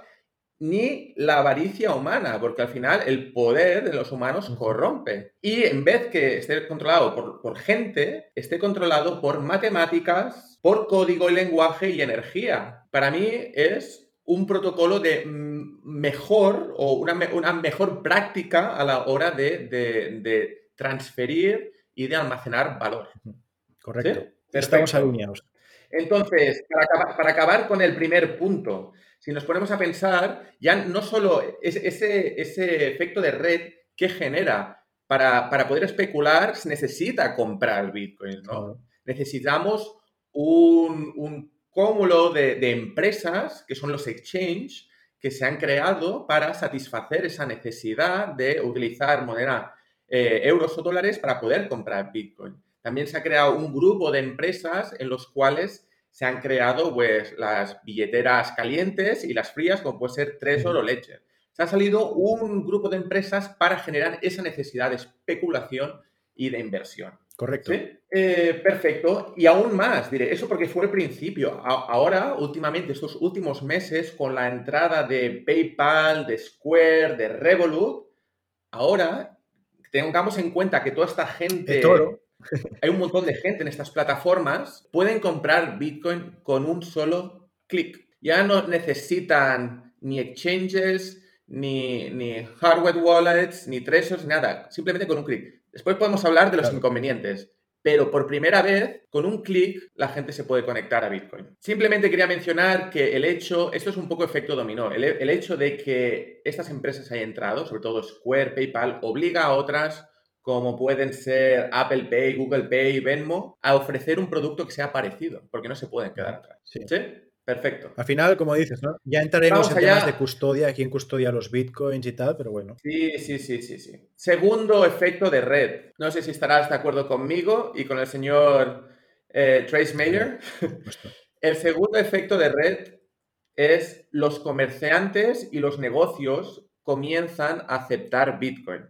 ni la avaricia humana, porque al final el poder de los humanos corrompe. Y en vez que esté controlado por, por, gente, esté controlado por matemáticas, por código y lenguaje y energía. Para mí es un protocolo de mejor o una, mejor práctica a la hora de, transferir y de almacenar valor. Correcto. Estamos alineados. Entonces, para acabar, con el primer punto, si nos ponemos a pensar, ya no solo ese, ese efecto de red que genera para, poder especular, se necesita comprar Bitcoin, ¿no? Necesitamos un, un cúmulo de, empresas, que son los exchange, que se han creado para satisfacer esa necesidad de utilizar moneda eh, euros o dólares para poder comprar Bitcoin. También se ha creado un grupo de empresas en los cuales se han creado pues, las billeteras calientes y las frías, como puede ser Trezor o Ledger. Se ha salido un grupo de empresas para generar esa necesidad de especulación y de inversión. Correcto. Eh, perfecto. Y aún más, diré, eso porque fue el principio. ahora, últimamente, estos últimos meses, con la entrada de PayPal, de Square, de Revolut, ahora tengamos en cuenta que toda esta gente, hay un montón de gente en estas plataformas, pueden comprar Bitcoin con un solo clic. Ya no necesitan ni exchanges, ni, ni hardware wallets, ni treasures, nada. Simplemente con un clic. Después podemos hablar de los inconvenientes, pero por primera vez, con un clic, la gente se puede conectar a Bitcoin. Simplemente quería mencionar que el hecho, esto es un poco efecto dominó, el, hecho de que estas empresas hayan entrado, sobre todo Square, PayPal, obliga a otras como pueden ser Apple Pay, Google Pay, Venmo, a ofrecer un producto que sea parecido, porque no se pueden quedar atrás. ¿Sí? Perfecto. Al final, como dices, ¿no? Ya entraremos en temas de custodia, quién custodia los bitcoins y tal, pero bueno. Sí, sí, sí, sí, sí. Segundo efecto de red. No sé si estarás de acuerdo conmigo y con el señor eh, Trace Mayer. <laughs> El segundo efecto de red es los comerciantes y los negocios comienzan a aceptar Bitcoin.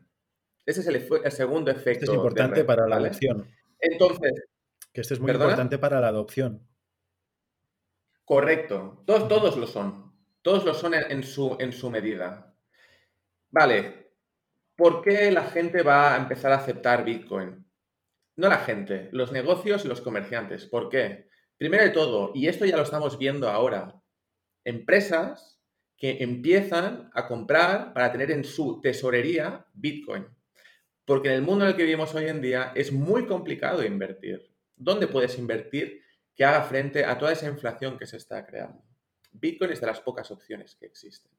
Ese es el, segundo efecto. Este es importante para la adopción. Entonces. Que este es muy importante para la adopción. Correcto. Todos, todos lo son. Todos lo son en, su, en su medida. Vale. ¿Por qué la gente va a empezar a aceptar Bitcoin? No la gente, los negocios y los comerciantes. ¿Por qué? Primero de todo, y esto ya lo estamos viendo ahora, empresas que empiezan a comprar para tener en su tesorería Bitcoin. Porque en el mundo en el que vivimos hoy en día es muy complicado invertir. ¿Dónde puedes invertir que haga frente a toda esa inflación que se está creando? Bitcoin es de las pocas opciones que existen.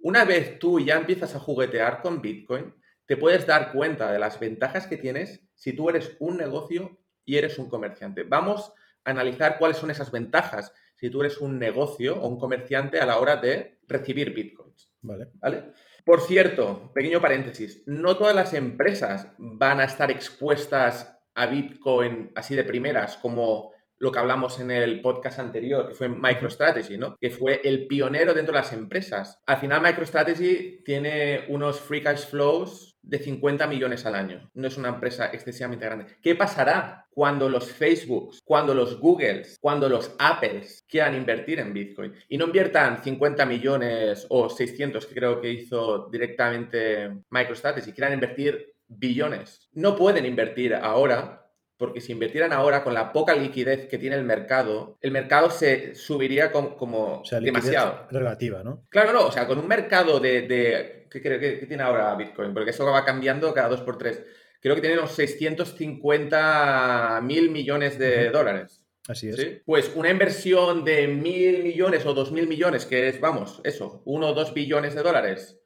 Una vez tú ya empiezas a juguetear con Bitcoin, te puedes dar cuenta de las ventajas que tienes si tú eres un negocio y eres un comerciante. Vamos a analizar cuáles son esas ventajas si tú eres un negocio o un comerciante a la hora de recibir bitcoins. Vale. ¿Vale? Por cierto, pequeño paréntesis, no todas las empresas van a estar expuestas a Bitcoin así de primeras como lo que hablamos en el podcast anterior, que fue MicroStrategy, ¿no? Que fue el pionero dentro de las empresas. Al final MicroStrategy tiene unos free cash flows de 50 millones al año. No es una empresa excesivamente grande. ¿Qué pasará cuando los Facebooks, cuando los Googles, cuando los Apples quieran invertir en Bitcoin? Y no inviertan 50 millones o 600 que creo que hizo directamente MicroStrategy, quieran invertir billones. No pueden invertir ahora porque si invirtieran ahora con la poca liquidez que tiene el mercado, el mercado se subiría como, demasiado. Relativa, ¿no? Claro, no, o sea, con un mercado de, ¿qué, qué, tiene ahora Bitcoin? Porque eso va cambiando cada dos por tres. Creo que tiene unos 650 mil millones de dólares. Así es. Pues una inversión de mil millones o dos mil millones, que es, vamos, eso, uno o dos billones de dólares,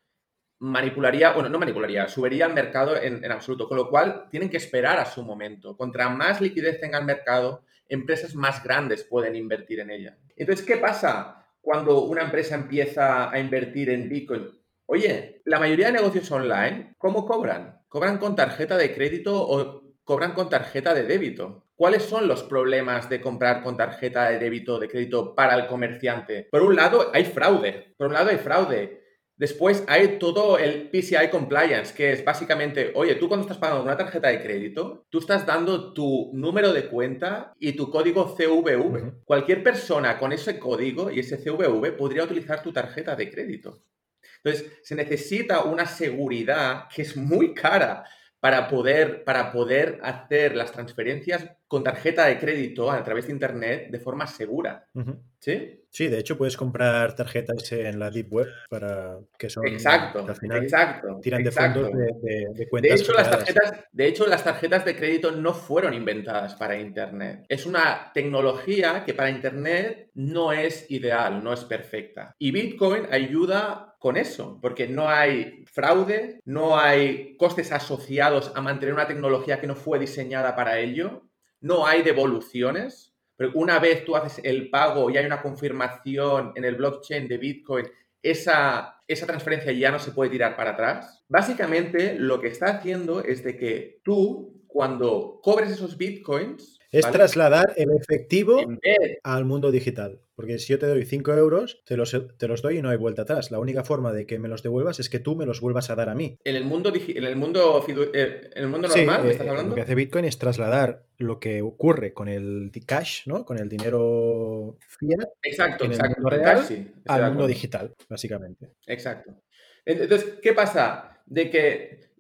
manipularía, bueno, no manipularía, subiría al mercado en, absoluto, con lo cual tienen que esperar a su momento. Contra más liquidez tenga el mercado, empresas más grandes pueden invertir en ella. Entonces, ¿qué pasa cuando una empresa empieza a invertir en Bitcoin? Oye, la mayoría de negocios online, ¿cómo cobran? ¿Cobran con tarjeta de crédito o cobran con tarjeta de débito? ¿Cuáles son los problemas de comprar con tarjeta de débito o de crédito para el comerciante? Por un lado, hay fraude. Por un lado, hay fraude. Después hay todo el PCI compliance, que es básicamente, oye, tú cuando estás pagando una tarjeta de crédito, tú estás dando tu número de cuenta y tu código CVV. Cualquier persona con ese código y ese CVV podría utilizar tu tarjeta de crédito. Entonces, se necesita una seguridad que es muy cara para poder, para poder hacer las transferencias con tarjeta de crédito a través de Internet de forma segura. ¿Sí? Sí, de hecho puedes comprar tarjetas en la Deep Web para que son exacto, al final exacto, tiran de fondos de, cuentas. De hecho, las tarjetas, de hecho, las tarjetas de crédito no fueron inventadas para Internet. Es una tecnología que para Internet no es ideal, no es perfecta. Y Bitcoin ayuda con eso, porque no hay fraude, no hay costes asociados a mantener una tecnología que no fue diseñada para ello, no hay devoluciones pero una vez tú haces el pago y hay una confirmación en el blockchain de Bitcoin, esa, esa transferencia ya no se puede tirar para atrás. Básicamente lo que está haciendo es de que tú, cuando cobres esos Bitcoins, es trasladar el efectivo al mundo digital. Porque si yo te doy 5 euros, te los, te los doy y no hay vuelta atrás. La única forma de que me los devuelvas es que tú me los vuelvas a dar a mí. En el mundo, en el mundo, eh, en el mundo normal, estás hablando? Lo que hace Bitcoin es trasladar lo que ocurre con el cash, ¿no? Con el dinero fiat. Exacto, en exacto. mundo real, al mundo digital, básicamente. Exacto. Entonces, ¿qué pasa? De que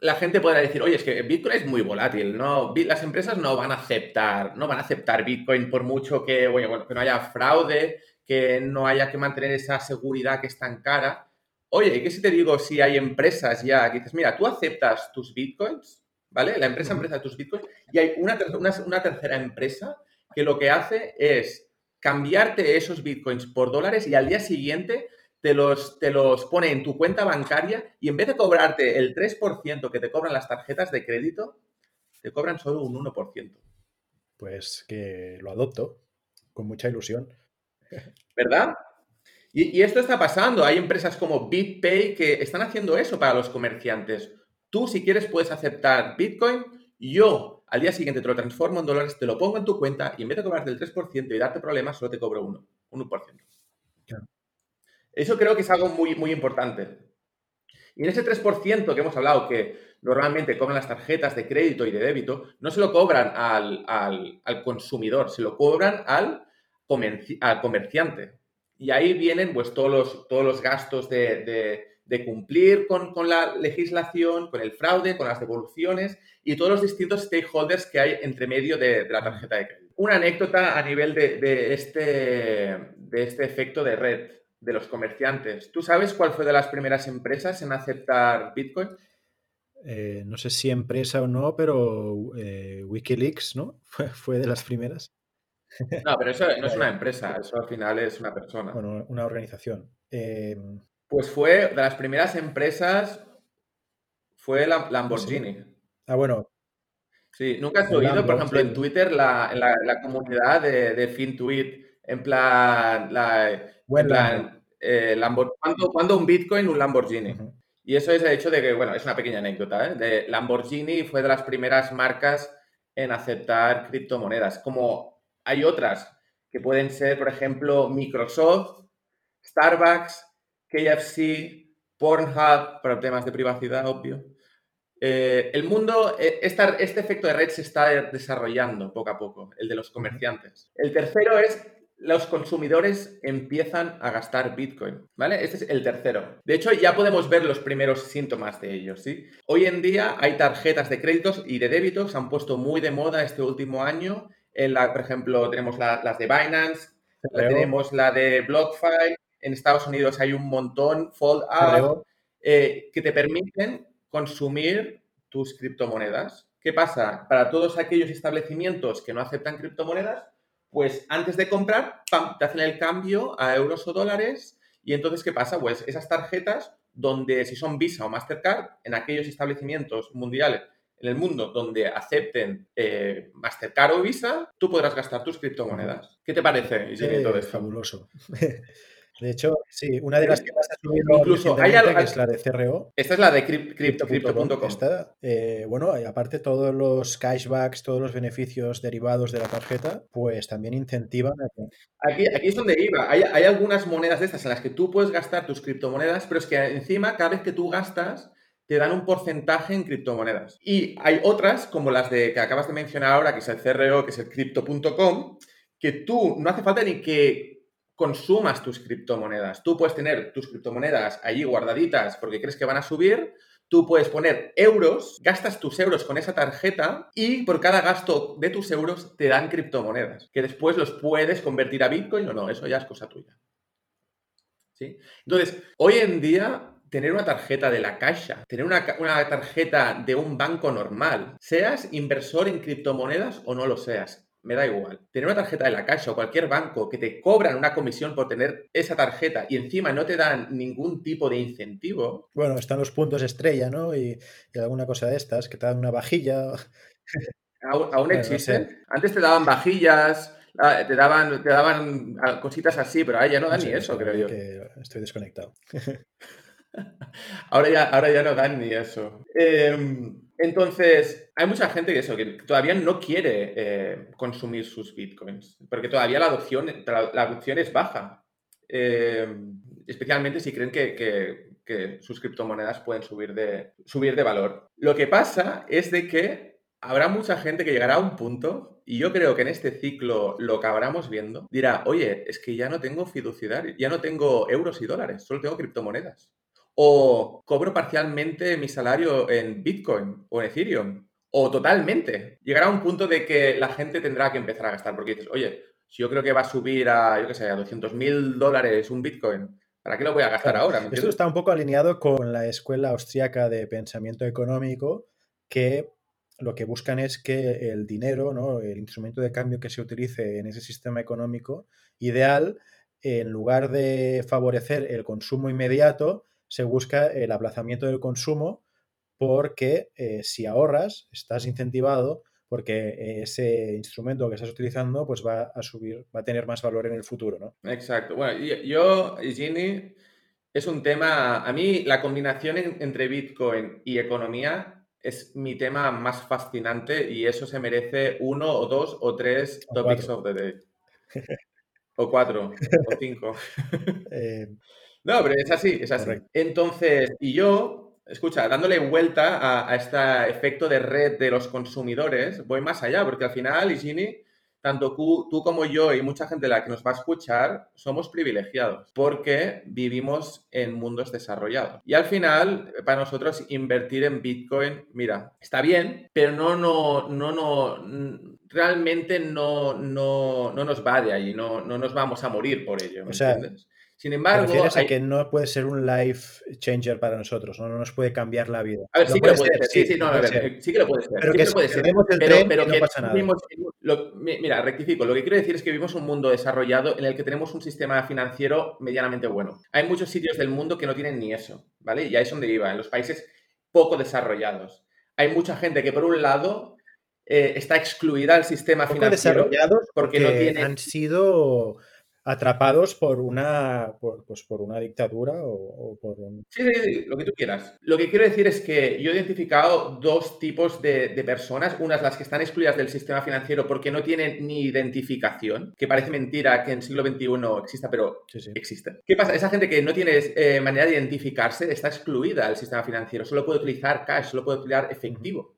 la gente podrá decir, oye, es que Bitcoin es muy volátil, ¿no? Las empresas no van a aceptar, no van a aceptar Bitcoin por mucho que, bueno, que no haya fraude, que no haya que mantener esa seguridad que es tan cara. Oye, ¿qué si te digo si hay empresas ya que dices, mira, tú aceptas tus Bitcoins, ¿vale? La empresa empresa tus Bitcoins y hay una, una tercera empresa que lo que hace es cambiarte esos Bitcoins por dólares y al día siguiente te los, te los pone en tu cuenta bancaria y en vez de cobrarte el 3% que te cobran las tarjetas de crédito, te cobran solo un 1%. Pues que lo adopto con mucha ilusión. ¿Verdad? Y, y, esto está pasando. Hay empresas como BitPay que están haciendo eso para los comerciantes. Tú, si quieres, puedes aceptar Bitcoin yo al día siguiente te lo transformo en dólares, te lo pongo en tu cuenta y en vez de cobrarte el 3% y darte problemas, solo te cobro uno, un 1%. Eso creo que es algo muy, muy importante. Y en ese 3% que hemos hablado, que normalmente cobran las tarjetas de crédito y de débito, no se lo cobran al, consumidor, se lo cobran al, al, comerciante. Y ahí vienen pues, todos, los, todos los gastos de, cumplir con, la legislación, con el fraude, con las devoluciones y todos los distintos stakeholders que hay entre medio de, la tarjeta de crédito. Una anécdota a nivel de, este, de este efecto de red de los comerciantes. ¿Tú sabes cuál fue de las primeras empresas en aceptar Bitcoin? Eh, no sé si empresa o no, pero eh, Wikileaks, ¿no? <laughs> Fue, de las primeras. No, pero eso no es una <laughs> empresa, eso al final es una persona. Bueno, una organización. Em, pues fue de las primeras empresas, fue la Lamborghini. Ah, bueno. Sí, nunca has oído, por ejemplo, en Twitter, la, la, comunidad de, de FinTweet, en plan, la, eh, ¿cuándo, un Bitcoin, un Lamborghini? Y eso es el hecho de que, bueno, es una pequeña anécdota, ¿eh? De Lamborghini fue de las primeras marcas en aceptar criptomonedas. Como hay otras que pueden ser, por ejemplo, Microsoft, Starbucks, KFC, Pornhub, para temas de privacidad, obvio. Eh, el mundo, este efecto de red se está desarrollando poco a poco, el de los comerciantes. El tercero es los consumidores empiezan a gastar Bitcoin, ¿vale? Este es el tercero. De hecho, ya podemos ver los primeros síntomas de ello, ¿sí? Hoy en día hay tarjetas de créditos y de débitos, se han puesto muy de moda este último año. En la, por ejemplo, tenemos las de Binance, tenemos la de BlockFi, en Estados Unidos hay un montón, Fold Up, eh, que te permiten consumir tus criptomonedas. ¿Qué pasa? Para todos aquellos establecimientos que no aceptan criptomonedas, pues antes de comprar, te hacen el cambio a euros o dólares y entonces, ¿qué pasa? Pues esas tarjetas donde si son Visa o Mastercard, en aquellos establecimientos mundiales en el mundo donde acepten eh, Mastercard o Visa, tú podrás gastar tus criptomonedas. ¿Qué te parece, Es fabuloso. <laughs> De hecho, sí, una de las que más ha subido Incluso hay algo, es la de CRO. Esta es la de crypto.com. Eh, bueno, aparte todos los cashbacks, todos los beneficios derivados de la tarjeta, pues también incentivan Aquí, aquí es donde iba. Hay, hay algunas monedas de estas en las que tú puedes gastar tus criptomonedas, pero es que encima cada vez que tú gastas te dan un porcentaje en criptomonedas. Y hay otras, como las de que acabas de mencionar ahora, que es el CRO, que es el crypto.com, que tú no hace falta ni que consumas tus criptomonedas. Tú puedes tener tus criptomonedas allí guardaditas porque crees que van a subir. Tú puedes poner euros, gastas tus euros con esa tarjeta y por cada gasto de tus euros te dan criptomonedas, que después los puedes convertir a Bitcoin o no, eso ya es cosa tuya. ¿Sí? Entonces, hoy en día tener una tarjeta de la caja, tener una, una, tarjeta de un banco normal, seas inversor en criptomonedas o no lo seas, me da igual. Tener una tarjeta de la Caixa o cualquier banco que te cobran una comisión por tener esa tarjeta y encima no te dan ningún tipo de incentivo. Bueno, están los puntos estrella, ¿no? Y, alguna cosa de estas, que te dan una vajilla. <laughs> ¿Aún, existen? Antes te daban vajillas, ah, te daban, te daban ah, cositas así, pero ahora ya no dan ni eso, creo yo. estoy desconectado. <laughs> ahora, ya, ahora ya no dan ni eso. Eh, entonces, hay mucha gente que, eso, que todavía no quiere eh, consumir sus bitcoins, porque todavía la adopción, la, adopción es baja, eh, especialmente si creen que, sus criptomonedas pueden subir de, subir de valor. Lo que pasa es de que habrá mucha gente que llegará a un punto, y yo creo que en este ciclo lo acabaremos viendo, dirá, oye, es que ya no tengo fiduciario, ya no tengo euros y dólares, solo tengo criptomonedas o cobro parcialmente mi salario en Bitcoin o en Ethereum, o totalmente. Llegará un punto de que la gente tendrá que empezar a gastar, porque dices, oye, si yo creo que va a subir a, yo qué sé, a 200 mil dólares un Bitcoin, ¿para qué lo voy a gastar ahora? Esto está un poco alineado con la escuela austriaca de pensamiento económico, que lo que buscan es que el dinero, ¿no? el instrumento de cambio que se utilice en ese sistema económico ideal, en lugar de favorecer el consumo inmediato, se busca el aplazamiento del consumo porque eh, si ahorras, estás incentivado porque ese instrumento que estás utilizando pues va a subir, va a tener más valor en el futuro, ¿no? Exacto. Bueno, yo, Gini, es un tema, a mí la combinación entre Bitcoin y economía es mi tema más fascinante y eso se merece uno o dos o tres O topics cuatro. of the day. <laughs> O cuatro, o cinco. Eh, No, pero es así, es así. Correcto. Entonces, y yo, escucha, dándole vuelta a, a este efecto de red de los consumidores, voy más allá, porque al final, Igini, tanto tú, tú como yo y mucha gente la que nos va a escuchar, somos privilegiados, porque vivimos en mundos desarrollados. Y al final, para nosotros, invertir en Bitcoin, mira, está bien, pero no, no, no, no, realmente no, no, no nos va de allí, no, no nos vamos a morir por ello, ¿me O sea, entiendes? Sin te embargo, a hay- que no puede ser un life changer para nosotros, no, no nos puede cambiar la vida. A ver, sí que lo puede ser, sí, sí, no, a ver, sí que lo puede ser. Pero que puede ser. Pero, que pasa nada. lo- mira, rectifico, lo que quiero decir es que vivimos un mundo desarrollado en el que tenemos un sistema financiero medianamente bueno. Hay muchos sitios del mundo que no tienen ni eso, ¿vale? Y ahí es donde iba, en los países poco desarrollados. Hay mucha gente que, por un lado, eh, está excluida del sistema financiero. porque porque no tiene- han sido atrapados por una, por, pues por una dictadura o, o por un... Sí, sí, sí, lo que tú quieras. Lo que quiero decir es que yo he identificado dos tipos de, de personas. Unas las que están excluidas del sistema financiero porque no tienen ni identificación, que parece mentira que en el siglo XXI exista, pero Sí, sí. existe. ¿Qué pasa? Esa gente que no tiene eh, manera de identificarse está excluida del sistema financiero. Solo puede utilizar cash, solo puede utilizar efectivo.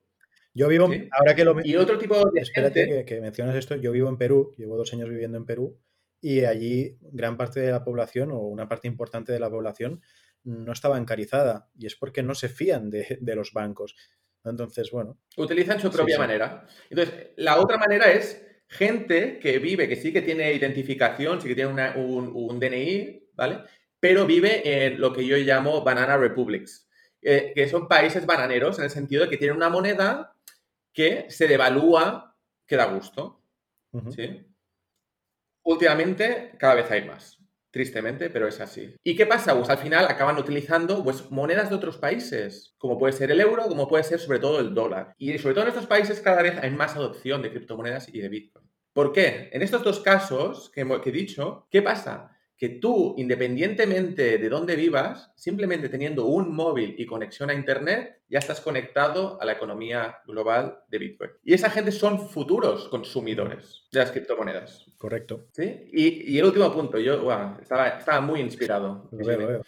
Yo vivo, ahora que lo Y otro tipo de Espérate gente... que, que mencionas esto. Yo vivo en Perú, llevo dos años viviendo en Perú y allí gran parte de la población o una parte importante de la población no está bancarizada y es porque no se fían de, de los bancos. Entonces, bueno, utilizan su propia sí. manera. Entonces, la otra manera es gente que vive, que sí que tiene identificación, sí que tiene una- un, un DNI, ¿vale? Pero vive en lo que yo llamo banana republics, eh, que son países bananeros en el sentido de que tienen una moneda que se devalúa que da gusto. ¿sí? Últimamente cada vez hay más, tristemente, pero es así. ¿Y qué pasa? Pues al final acaban utilizando pues, monedas de otros países, como puede ser el euro, como puede ser sobre todo el dólar. Y sobre todo en estos países cada vez hay más adopción de criptomonedas y de Bitcoin. ¿Por qué? En estos dos casos que, he dicho, ¿qué pasa? Que tú, independientemente de dónde vivas, simplemente teniendo un móvil y conexión a Internet, ya estás conectado a la economía global de Bitcoin. Y esa gente son futuros consumidores de las criptomonedas. Correcto. ¿Sí? Y, y el último punto, yo estaba, estaba muy inspirado. Lo veo, lo veo.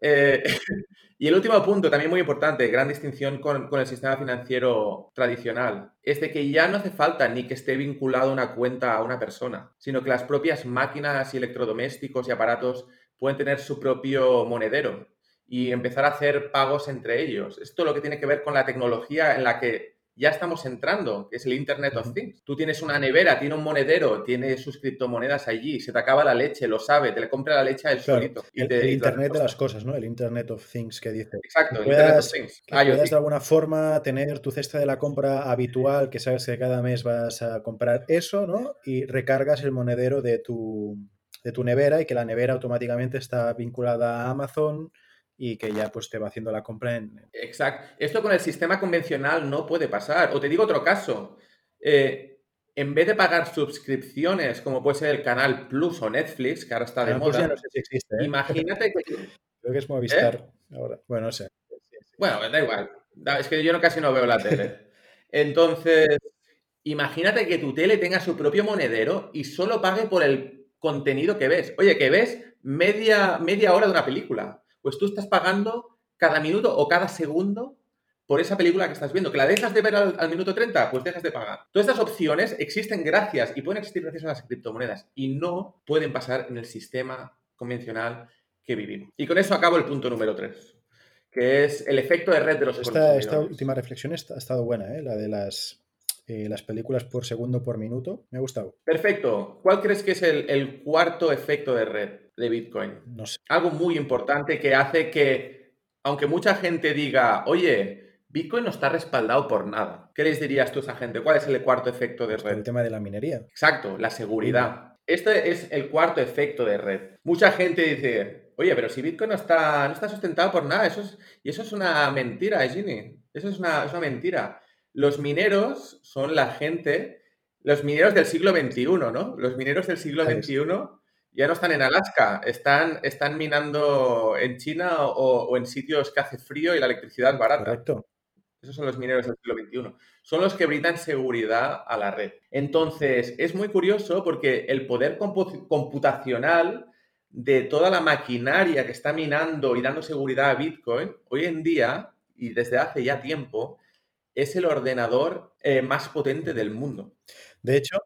Eh, <laughs> y el último punto, también muy importante, gran distinción con, con el sistema financiero tradicional, es de que ya no hace falta ni que esté vinculado una cuenta a una persona, sino que las propias máquinas y electrodomésticos y aparatos pueden tener su propio monedero y empezar a hacer pagos entre ellos. Esto lo que tiene que ver con la tecnología en la que ya estamos entrando, que es el Internet of. Things. Tú tienes una nevera, tiene un monedero, tiene sus criptomonedas allí, se te acaba la leche, lo sabe, te le compra la leche a él Claro, solito. y el, te- el y te la Internet de las cosas, ¿no? El Internet of Things que dice. Exacto, Que el Internet of Things. que puedas IoT. de alguna forma tener tu cesta de la compra habitual, que sabes que cada mes vas a comprar eso, ¿no? Y recargas el monedero de tu, de tu nevera y que la nevera automáticamente está vinculada a Amazon y que ya pues te va haciendo la compra en... Exacto. Esto con el sistema convencional no puede pasar. O te digo otro caso. Eh, en vez de pagar suscripciones, como puede ser el Canal Plus o Netflix, que ahora está de Canal moda, ya no sé si existe, ¿eh? imagínate que... <laughs> Creo que es Movistar ahora. Bueno, no sé. Bueno, da igual. Es que yo no, casi no veo la tele. Entonces, imagínate que tu tele tenga su propio monedero y solo pague por el contenido que ves. Oye, que ves media, media hora de una película. Pues tú estás pagando cada minuto o cada segundo por esa película que estás viendo. Que la dejas de ver al, al minuto 30, pues dejas de pagar. Todas estas opciones existen gracias y pueden existir gracias a las criptomonedas y no pueden pasar en el sistema convencional que vivimos. Y con eso acabo el punto número 3, que es el efecto de red de los Esta, esta última reflexión está- ha estado buena, ¿eh? La de las, eh, las películas por segundo por minuto. Me ha gustado. Perfecto. ¿Cuál crees que es el, el cuarto efecto de red de Bitcoin? No sé. Algo muy importante que hace que, aunque mucha gente diga, oye, Bitcoin no está respaldado por nada. ¿Qué les dirías tú a esa gente? ¿Cuál es el cuarto efecto de por red? el tema de la minería. Exacto, la seguridad. Este es el cuarto efecto de red. Mucha gente dice, oye, pero si Bitcoin no está, no está sustentado por nada, eso es, y eso es una mentira, Ginny. Eso es una, es una mentira. Los mineros son la gente, los mineros del siglo XXI, ¿no? Los mineros del siglo. XXI ya no están en Alaska, están, están minando en China o, o en sitios que hace frío y la electricidad es barata. Correcto. Esos son los mineros del siglo XXI. Son los que brindan seguridad a la red. Entonces, es muy curioso porque el poder computacional de toda la maquinaria que está minando y dando seguridad a Bitcoin, hoy en día, y desde hace ya tiempo, es el ordenador eh, más potente del mundo. De hecho,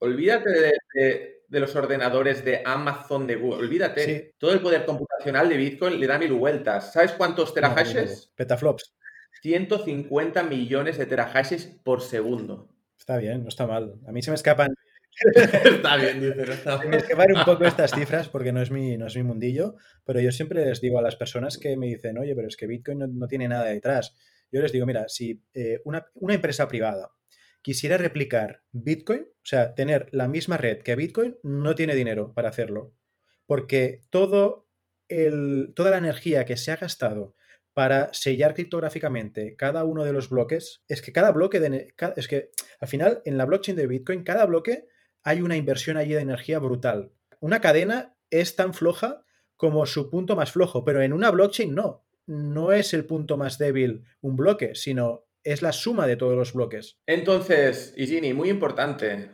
olvídate de, los ordenadores de Amazon, de Google, olvídate. Todo el poder computacional de Bitcoin le da mil vueltas. ¿Sabes cuántos terahashes? petaflops. 150 millones de terahashes por segundo. Está bien, no está mal. A mí se me escapan <laughs> está bien, dice, está Me escapar un poco estas cifras porque no es, mi, no es mi mundillo, pero yo siempre les digo a las personas que me dicen, oye, pero es que Bitcoin no, tiene nada detrás. Yo les digo, mira, si eh, una, empresa privada quisiera replicar Bitcoin, o sea, tener la misma red que Bitcoin, no tiene dinero para hacerlo. Porque todo el, toda la energía que se ha gastado para sellar criptográficamente cada uno de los bloques, es que cada bloque de, es que al final en la blockchain de Bitcoin cada bloque hay una inversión allí de energía brutal. Una cadena es tan floja como su punto más flojo, pero en una blockchain no. No es el punto más débil un bloque, sino es la suma de todos los bloques. Entonces, Igini, muy importante,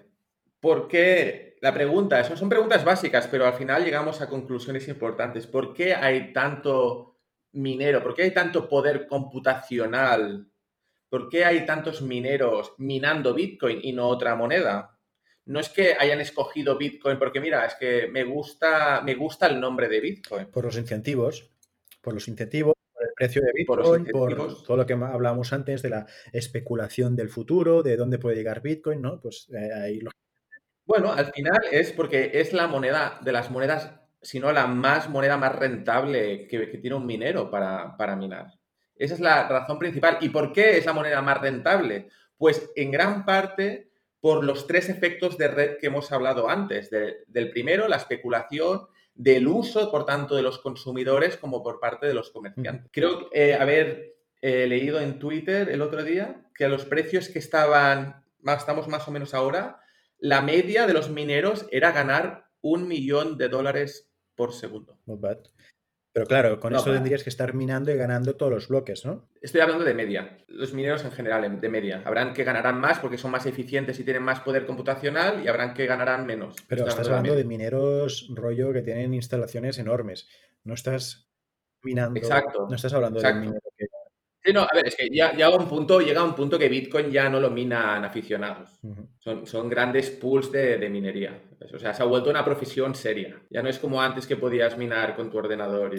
¿por qué? La pregunta, son, son preguntas básicas, pero al final llegamos a conclusiones importantes. ¿Por qué hay tanto minero? ¿Por qué hay tanto poder computacional? ¿Por qué hay tantos mineros minando Bitcoin y no otra moneda? no es que hayan escogido Bitcoin porque mira, es que me gusta, me gusta el nombre de Bitcoin. Por los incentivos, por los incentivos, precio de Bitcoin, por, todo lo que hablábamos antes de la especulación del futuro, de dónde puede llegar Bitcoin, ¿no? Pues eh, ahí lo... Bueno, al final es porque es la moneda de las monedas, si no la más moneda más rentable que, tiene un minero para, para minar. Esa es la razón principal. ¿Y por qué es la moneda más rentable? Pues en gran parte por los tres efectos de red que hemos hablado antes. del primero, la especulación, del uso, por tanto, de los consumidores como por parte de los comerciantes. Creo eh, haber eh, leído en Twitter el otro día que a los precios que estaban, estamos más o menos ahora, la media de los mineros era ganar un millón de dólares por segundo. Pero claro, con eso tendrías que estar minando y ganando todos los bloques, ¿no? Estoy hablando de media. Los mineros en general, de media. Habrán que ganarán más porque son más eficientes y tienen más poder computacional y habrán que ganarán menos. Pero estás hablando de, mineros rollo que tienen instalaciones enormes. No estás minando. Exacto. No estás hablando de minero Sí, no, a ver, es que ya, llega un punto, llega un punto que Bitcoin ya no lo minan aficionados. son, grandes pools de, minería. O sea, se ha vuelto una profesión seria. Ya no es como antes que podías minar con tu ordenador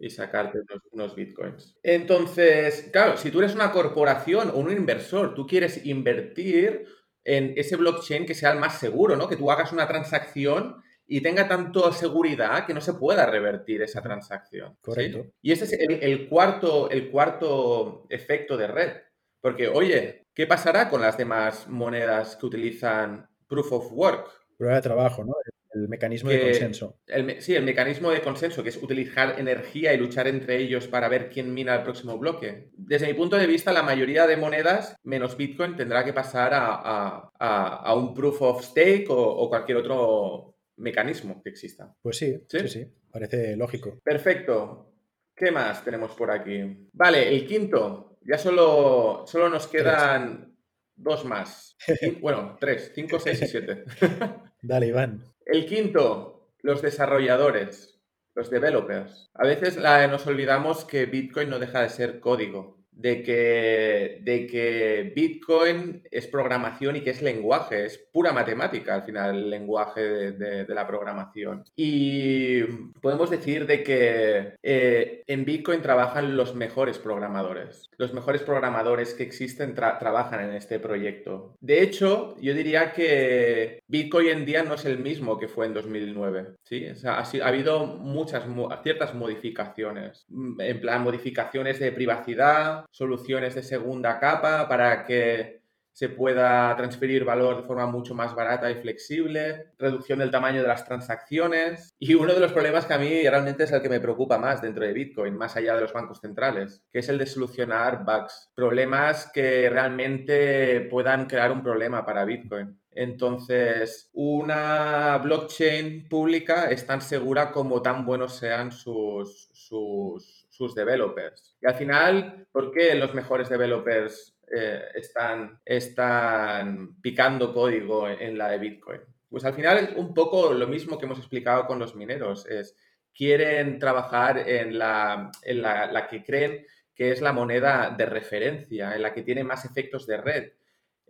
y, sacarte unos, bitcoins. Entonces, claro, si tú eres una corporación o un inversor, tú quieres invertir en ese blockchain que sea el más seguro, ¿no? Que tú hagas una transacción y tenga tanto seguridad que no se pueda revertir esa transacción. Correcto. Y ese es el, cuarto, el cuarto efecto de red. Porque, oye, ¿qué pasará con las demás monedas que utilizan proof of work? Prueba de trabajo, ¿no? El mecanismo de consenso. sí, el mecanismo de consenso, que es utilizar energía y luchar entre ellos para ver quién mina el próximo bloque. Desde mi punto de vista, la mayoría de monedas, menos Bitcoin, tendrá que pasar a, un proof of stake o cualquier otro mecanismo que exista. Pues sí, sí, sí, parece lógico. Perfecto. ¿Qué más tenemos por aquí? Vale, el quinto. Ya solo, solo nos quedan dos más. <laughs> bueno, tres, cinco, seis y siete. <laughs> Dale, Iván. El quinto, los desarrolladores, los developers. A veces la, nos olvidamos que Bitcoin no deja de ser código de que, de que Bitcoin es programación y que es lenguaje, es pura matemática al final el lenguaje de, la programación. Y podemos decir de que eh, en Bitcoin trabajan los mejores programadores. Los mejores programadores que existen trabajan en este proyecto. De hecho, yo diría que Bitcoin hoy en día no es el mismo que fue en 2009. ¿sí? ha, ha, habido muchas, ciertas modificaciones. En plan, modificaciones de privacidad, soluciones de segunda capa para que se pueda transferir valor de forma mucho más barata y flexible, reducción del tamaño de las transacciones y uno de los problemas que a mí realmente es el que me preocupa más dentro de Bitcoin, más allá de los bancos centrales, que es el de solucionar bugs, problemas que realmente puedan crear un problema para Bitcoin. Entonces, una blockchain pública es tan segura como tan buenos sean sus, sus sus developers. Y al final, ¿por qué los mejores developers eh, están, están picando código en la de Bitcoin? Pues al final es un poco lo mismo que hemos explicado con los mineros. Es, quieren trabajar en la, en la, que creen que es la moneda de referencia, en la que tiene más efectos de red,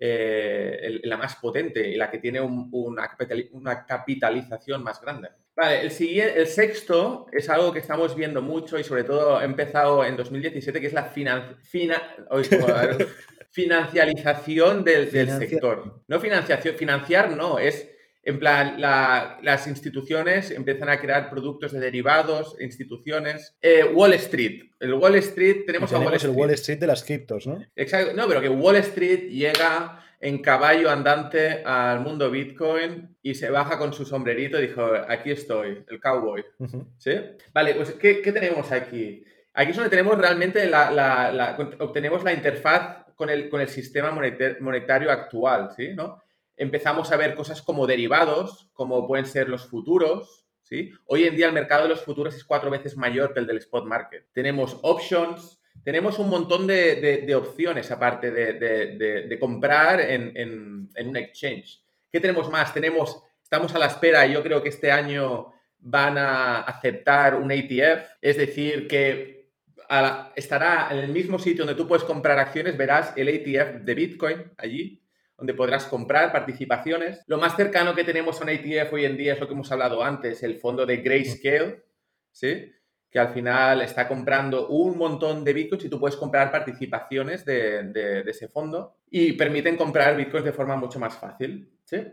eh, la más potente y la que tiene una, una, capitalización más grande. Vale, el, siguiente, el sexto es algo que estamos viendo mucho y sobre todo ha empezado en 2017, que es la <laughs> financialización del, del sector. No financiación, financiar no, es en plan, las instituciones empiezan a crear productos de derivados, instituciones. Eh, Wall Street. El Wall Street, tenemos, Wall Street. el Wall Street de las criptos, ¿no? Exacto. No, pero que Wall Street llega en caballo andante al mundo Bitcoin y se baja con su sombrerito y dijo, aquí estoy, el cowboy. ¿Sí? Vale, pues ¿qué, tenemos aquí? Aquí es donde tenemos realmente la, obtenemos la interfaz con el, con el sistema monetario actual, ¿sí? ¿No? Empezamos a ver cosas como derivados, como pueden ser los futuros. ¿sí? Hoy en día el mercado de los futuros es cuatro veces mayor que el del spot market. Tenemos options, tenemos un montón de, opciones aparte de, comprar en, un exchange. ¿Qué tenemos más? Tenemos, estamos a la espera, yo creo que este año van a aceptar un ATF, es decir, que estará en el mismo sitio donde tú puedes comprar acciones, verás el ATF de Bitcoin allí donde podrás comprar participaciones. Lo más cercano que tenemos a un ETF hoy en día es lo que hemos hablado antes, el fondo de Grayscale, ¿sí? que al final está comprando un montón de bitcoins y tú puedes comprar participaciones de, de ese fondo y permiten comprar bitcoins de forma mucho más fácil. ¿sí?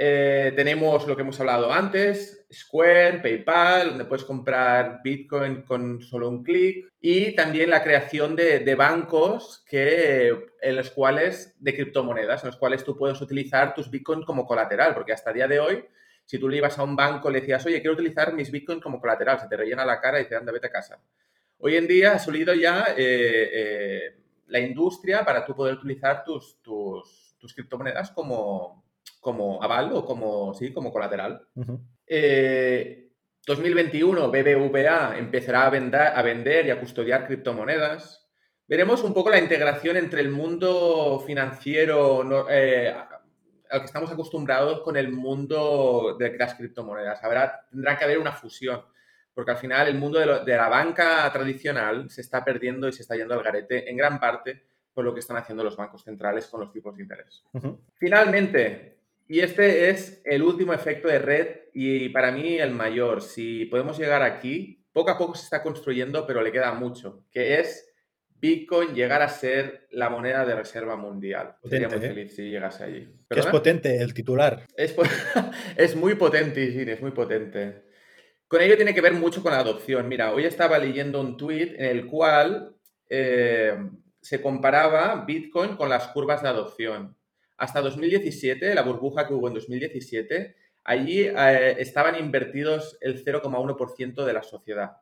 Eh, tenemos lo que hemos hablado antes, Square, PayPal, donde puedes comprar Bitcoin con solo un clic y también la creación de, bancos que, en los cuales, de criptomonedas, en los cuales tú puedes utilizar tus Bitcoin como colateral, porque hasta el día de hoy, si tú le ibas a un banco, le decías, oye, quiero utilizar mis Bitcoin como colateral, se te rellena la cara y te anda, vete a casa. Hoy en día ha salido ya eh, eh, la industria para tú poder utilizar tus, tus, tus criptomonedas como, como aval o como, sí, como colateral. 2021, eh, BBVA empezará a vender, a vender y a custodiar criptomonedas. Veremos un poco la integración entre el mundo financiero eh, al que estamos acostumbrados con el mundo de las criptomonedas. Habrá, tendrá que haber una fusión, porque al final el mundo de, la banca tradicional se está perdiendo y se está yendo al garete en gran parte por lo que están haciendo los bancos centrales con los tipos de interés. Finalmente, y este es el último efecto de red y para mí el mayor. Si podemos llegar aquí, poco a poco se está construyendo, pero le queda mucho, que es Bitcoin llegar a ser la moneda de reserva mundial. Sería muy ¿eh? feliz si llegase allí. es potente el titular. Es, <laughs> es muy potente, sí, es muy potente. Con ello tiene que ver mucho con la adopción. Mira, hoy estaba leyendo un tweet en el cual eh, se comparaba Bitcoin con las curvas de adopción hasta 2017, la burbuja que hubo en 2017, allí eh, estaban invertidos el 0,1% de la sociedad,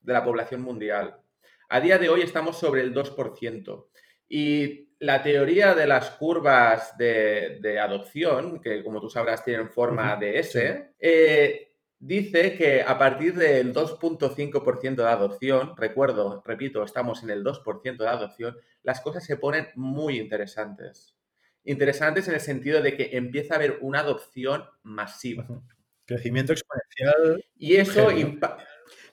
de la población mundial. A día de hoy estamos sobre el 2%. Y la teoría de las curvas de, adopción, que como tú sabrás tienen forma de S, eh, dice que a partir del 2.5% de adopción, recuerdo, repito, estamos en el 2% de adopción, las cosas se ponen muy interesantes interesantes en el sentido de que empieza a haber una adopción masiva. Crecimiento exponencial. Y eso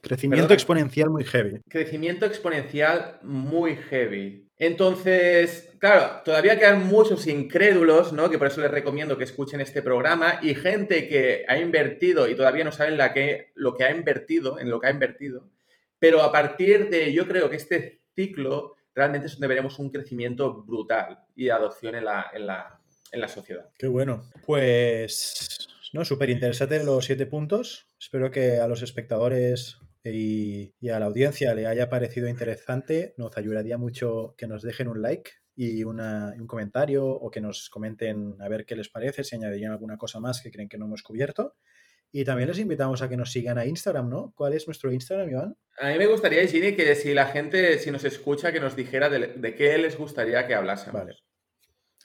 Crecimiento exponencial muy heavy. Crecimiento exponencial muy heavy. Entonces, claro, todavía quedan muchos incrédulos, ¿no? Que por eso les recomiendo que escuchen este programa y gente que ha invertido y todavía no saben la que, lo que ha invertido, en lo que ha invertido. Pero a partir de, yo creo que este ciclo realmente es donde veremos un crecimiento brutal y adopción en la, en la, sociedad. Qué bueno. Pues, no, súper interesante los siete puntos. Espero que a los espectadores y, a la audiencia le haya parecido interesante. Nos ayudaría mucho que nos dejen un like y un comentario o que nos comenten a ver qué les parece, si añadirían alguna cosa más que creen que no hemos cubierto. Y también les invitamos a que nos sigan a Instagram, ¿no? ¿Cuál es nuestro Instagram, Iván? A mí me gustaría, Gini, que si la gente, si nos escucha, que nos dijera de, qué les gustaría que hablásemos. Vale.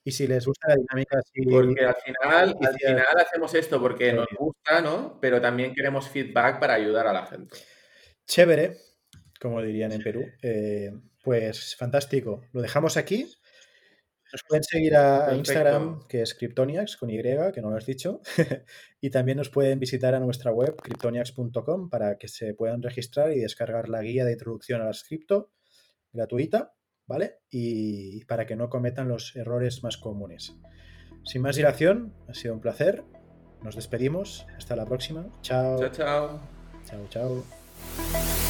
Y si les gusta la dinámica. Porque al final, al final hacemos esto porque nos gusta, ¿no? Pero también queremos feedback para ayudar a la gente. Chévere. como dirían en Perú. Eh, pues fantástico. Lo dejamos aquí. Nos pueden seguir a, Instagram, que es Cryptoniacs, con Y, que no lo has dicho. <laughs> y también nos pueden visitar a nuestra web, cryptoniacs.com, para que se puedan registrar y descargar la guía de introducción a las cripto gratuita, ¿vale? Y para que no cometan los errores más comunes. Sin más dilación, ha sido un placer. Nos despedimos. Hasta la próxima. Chao. Chao, chao. Chao, chao.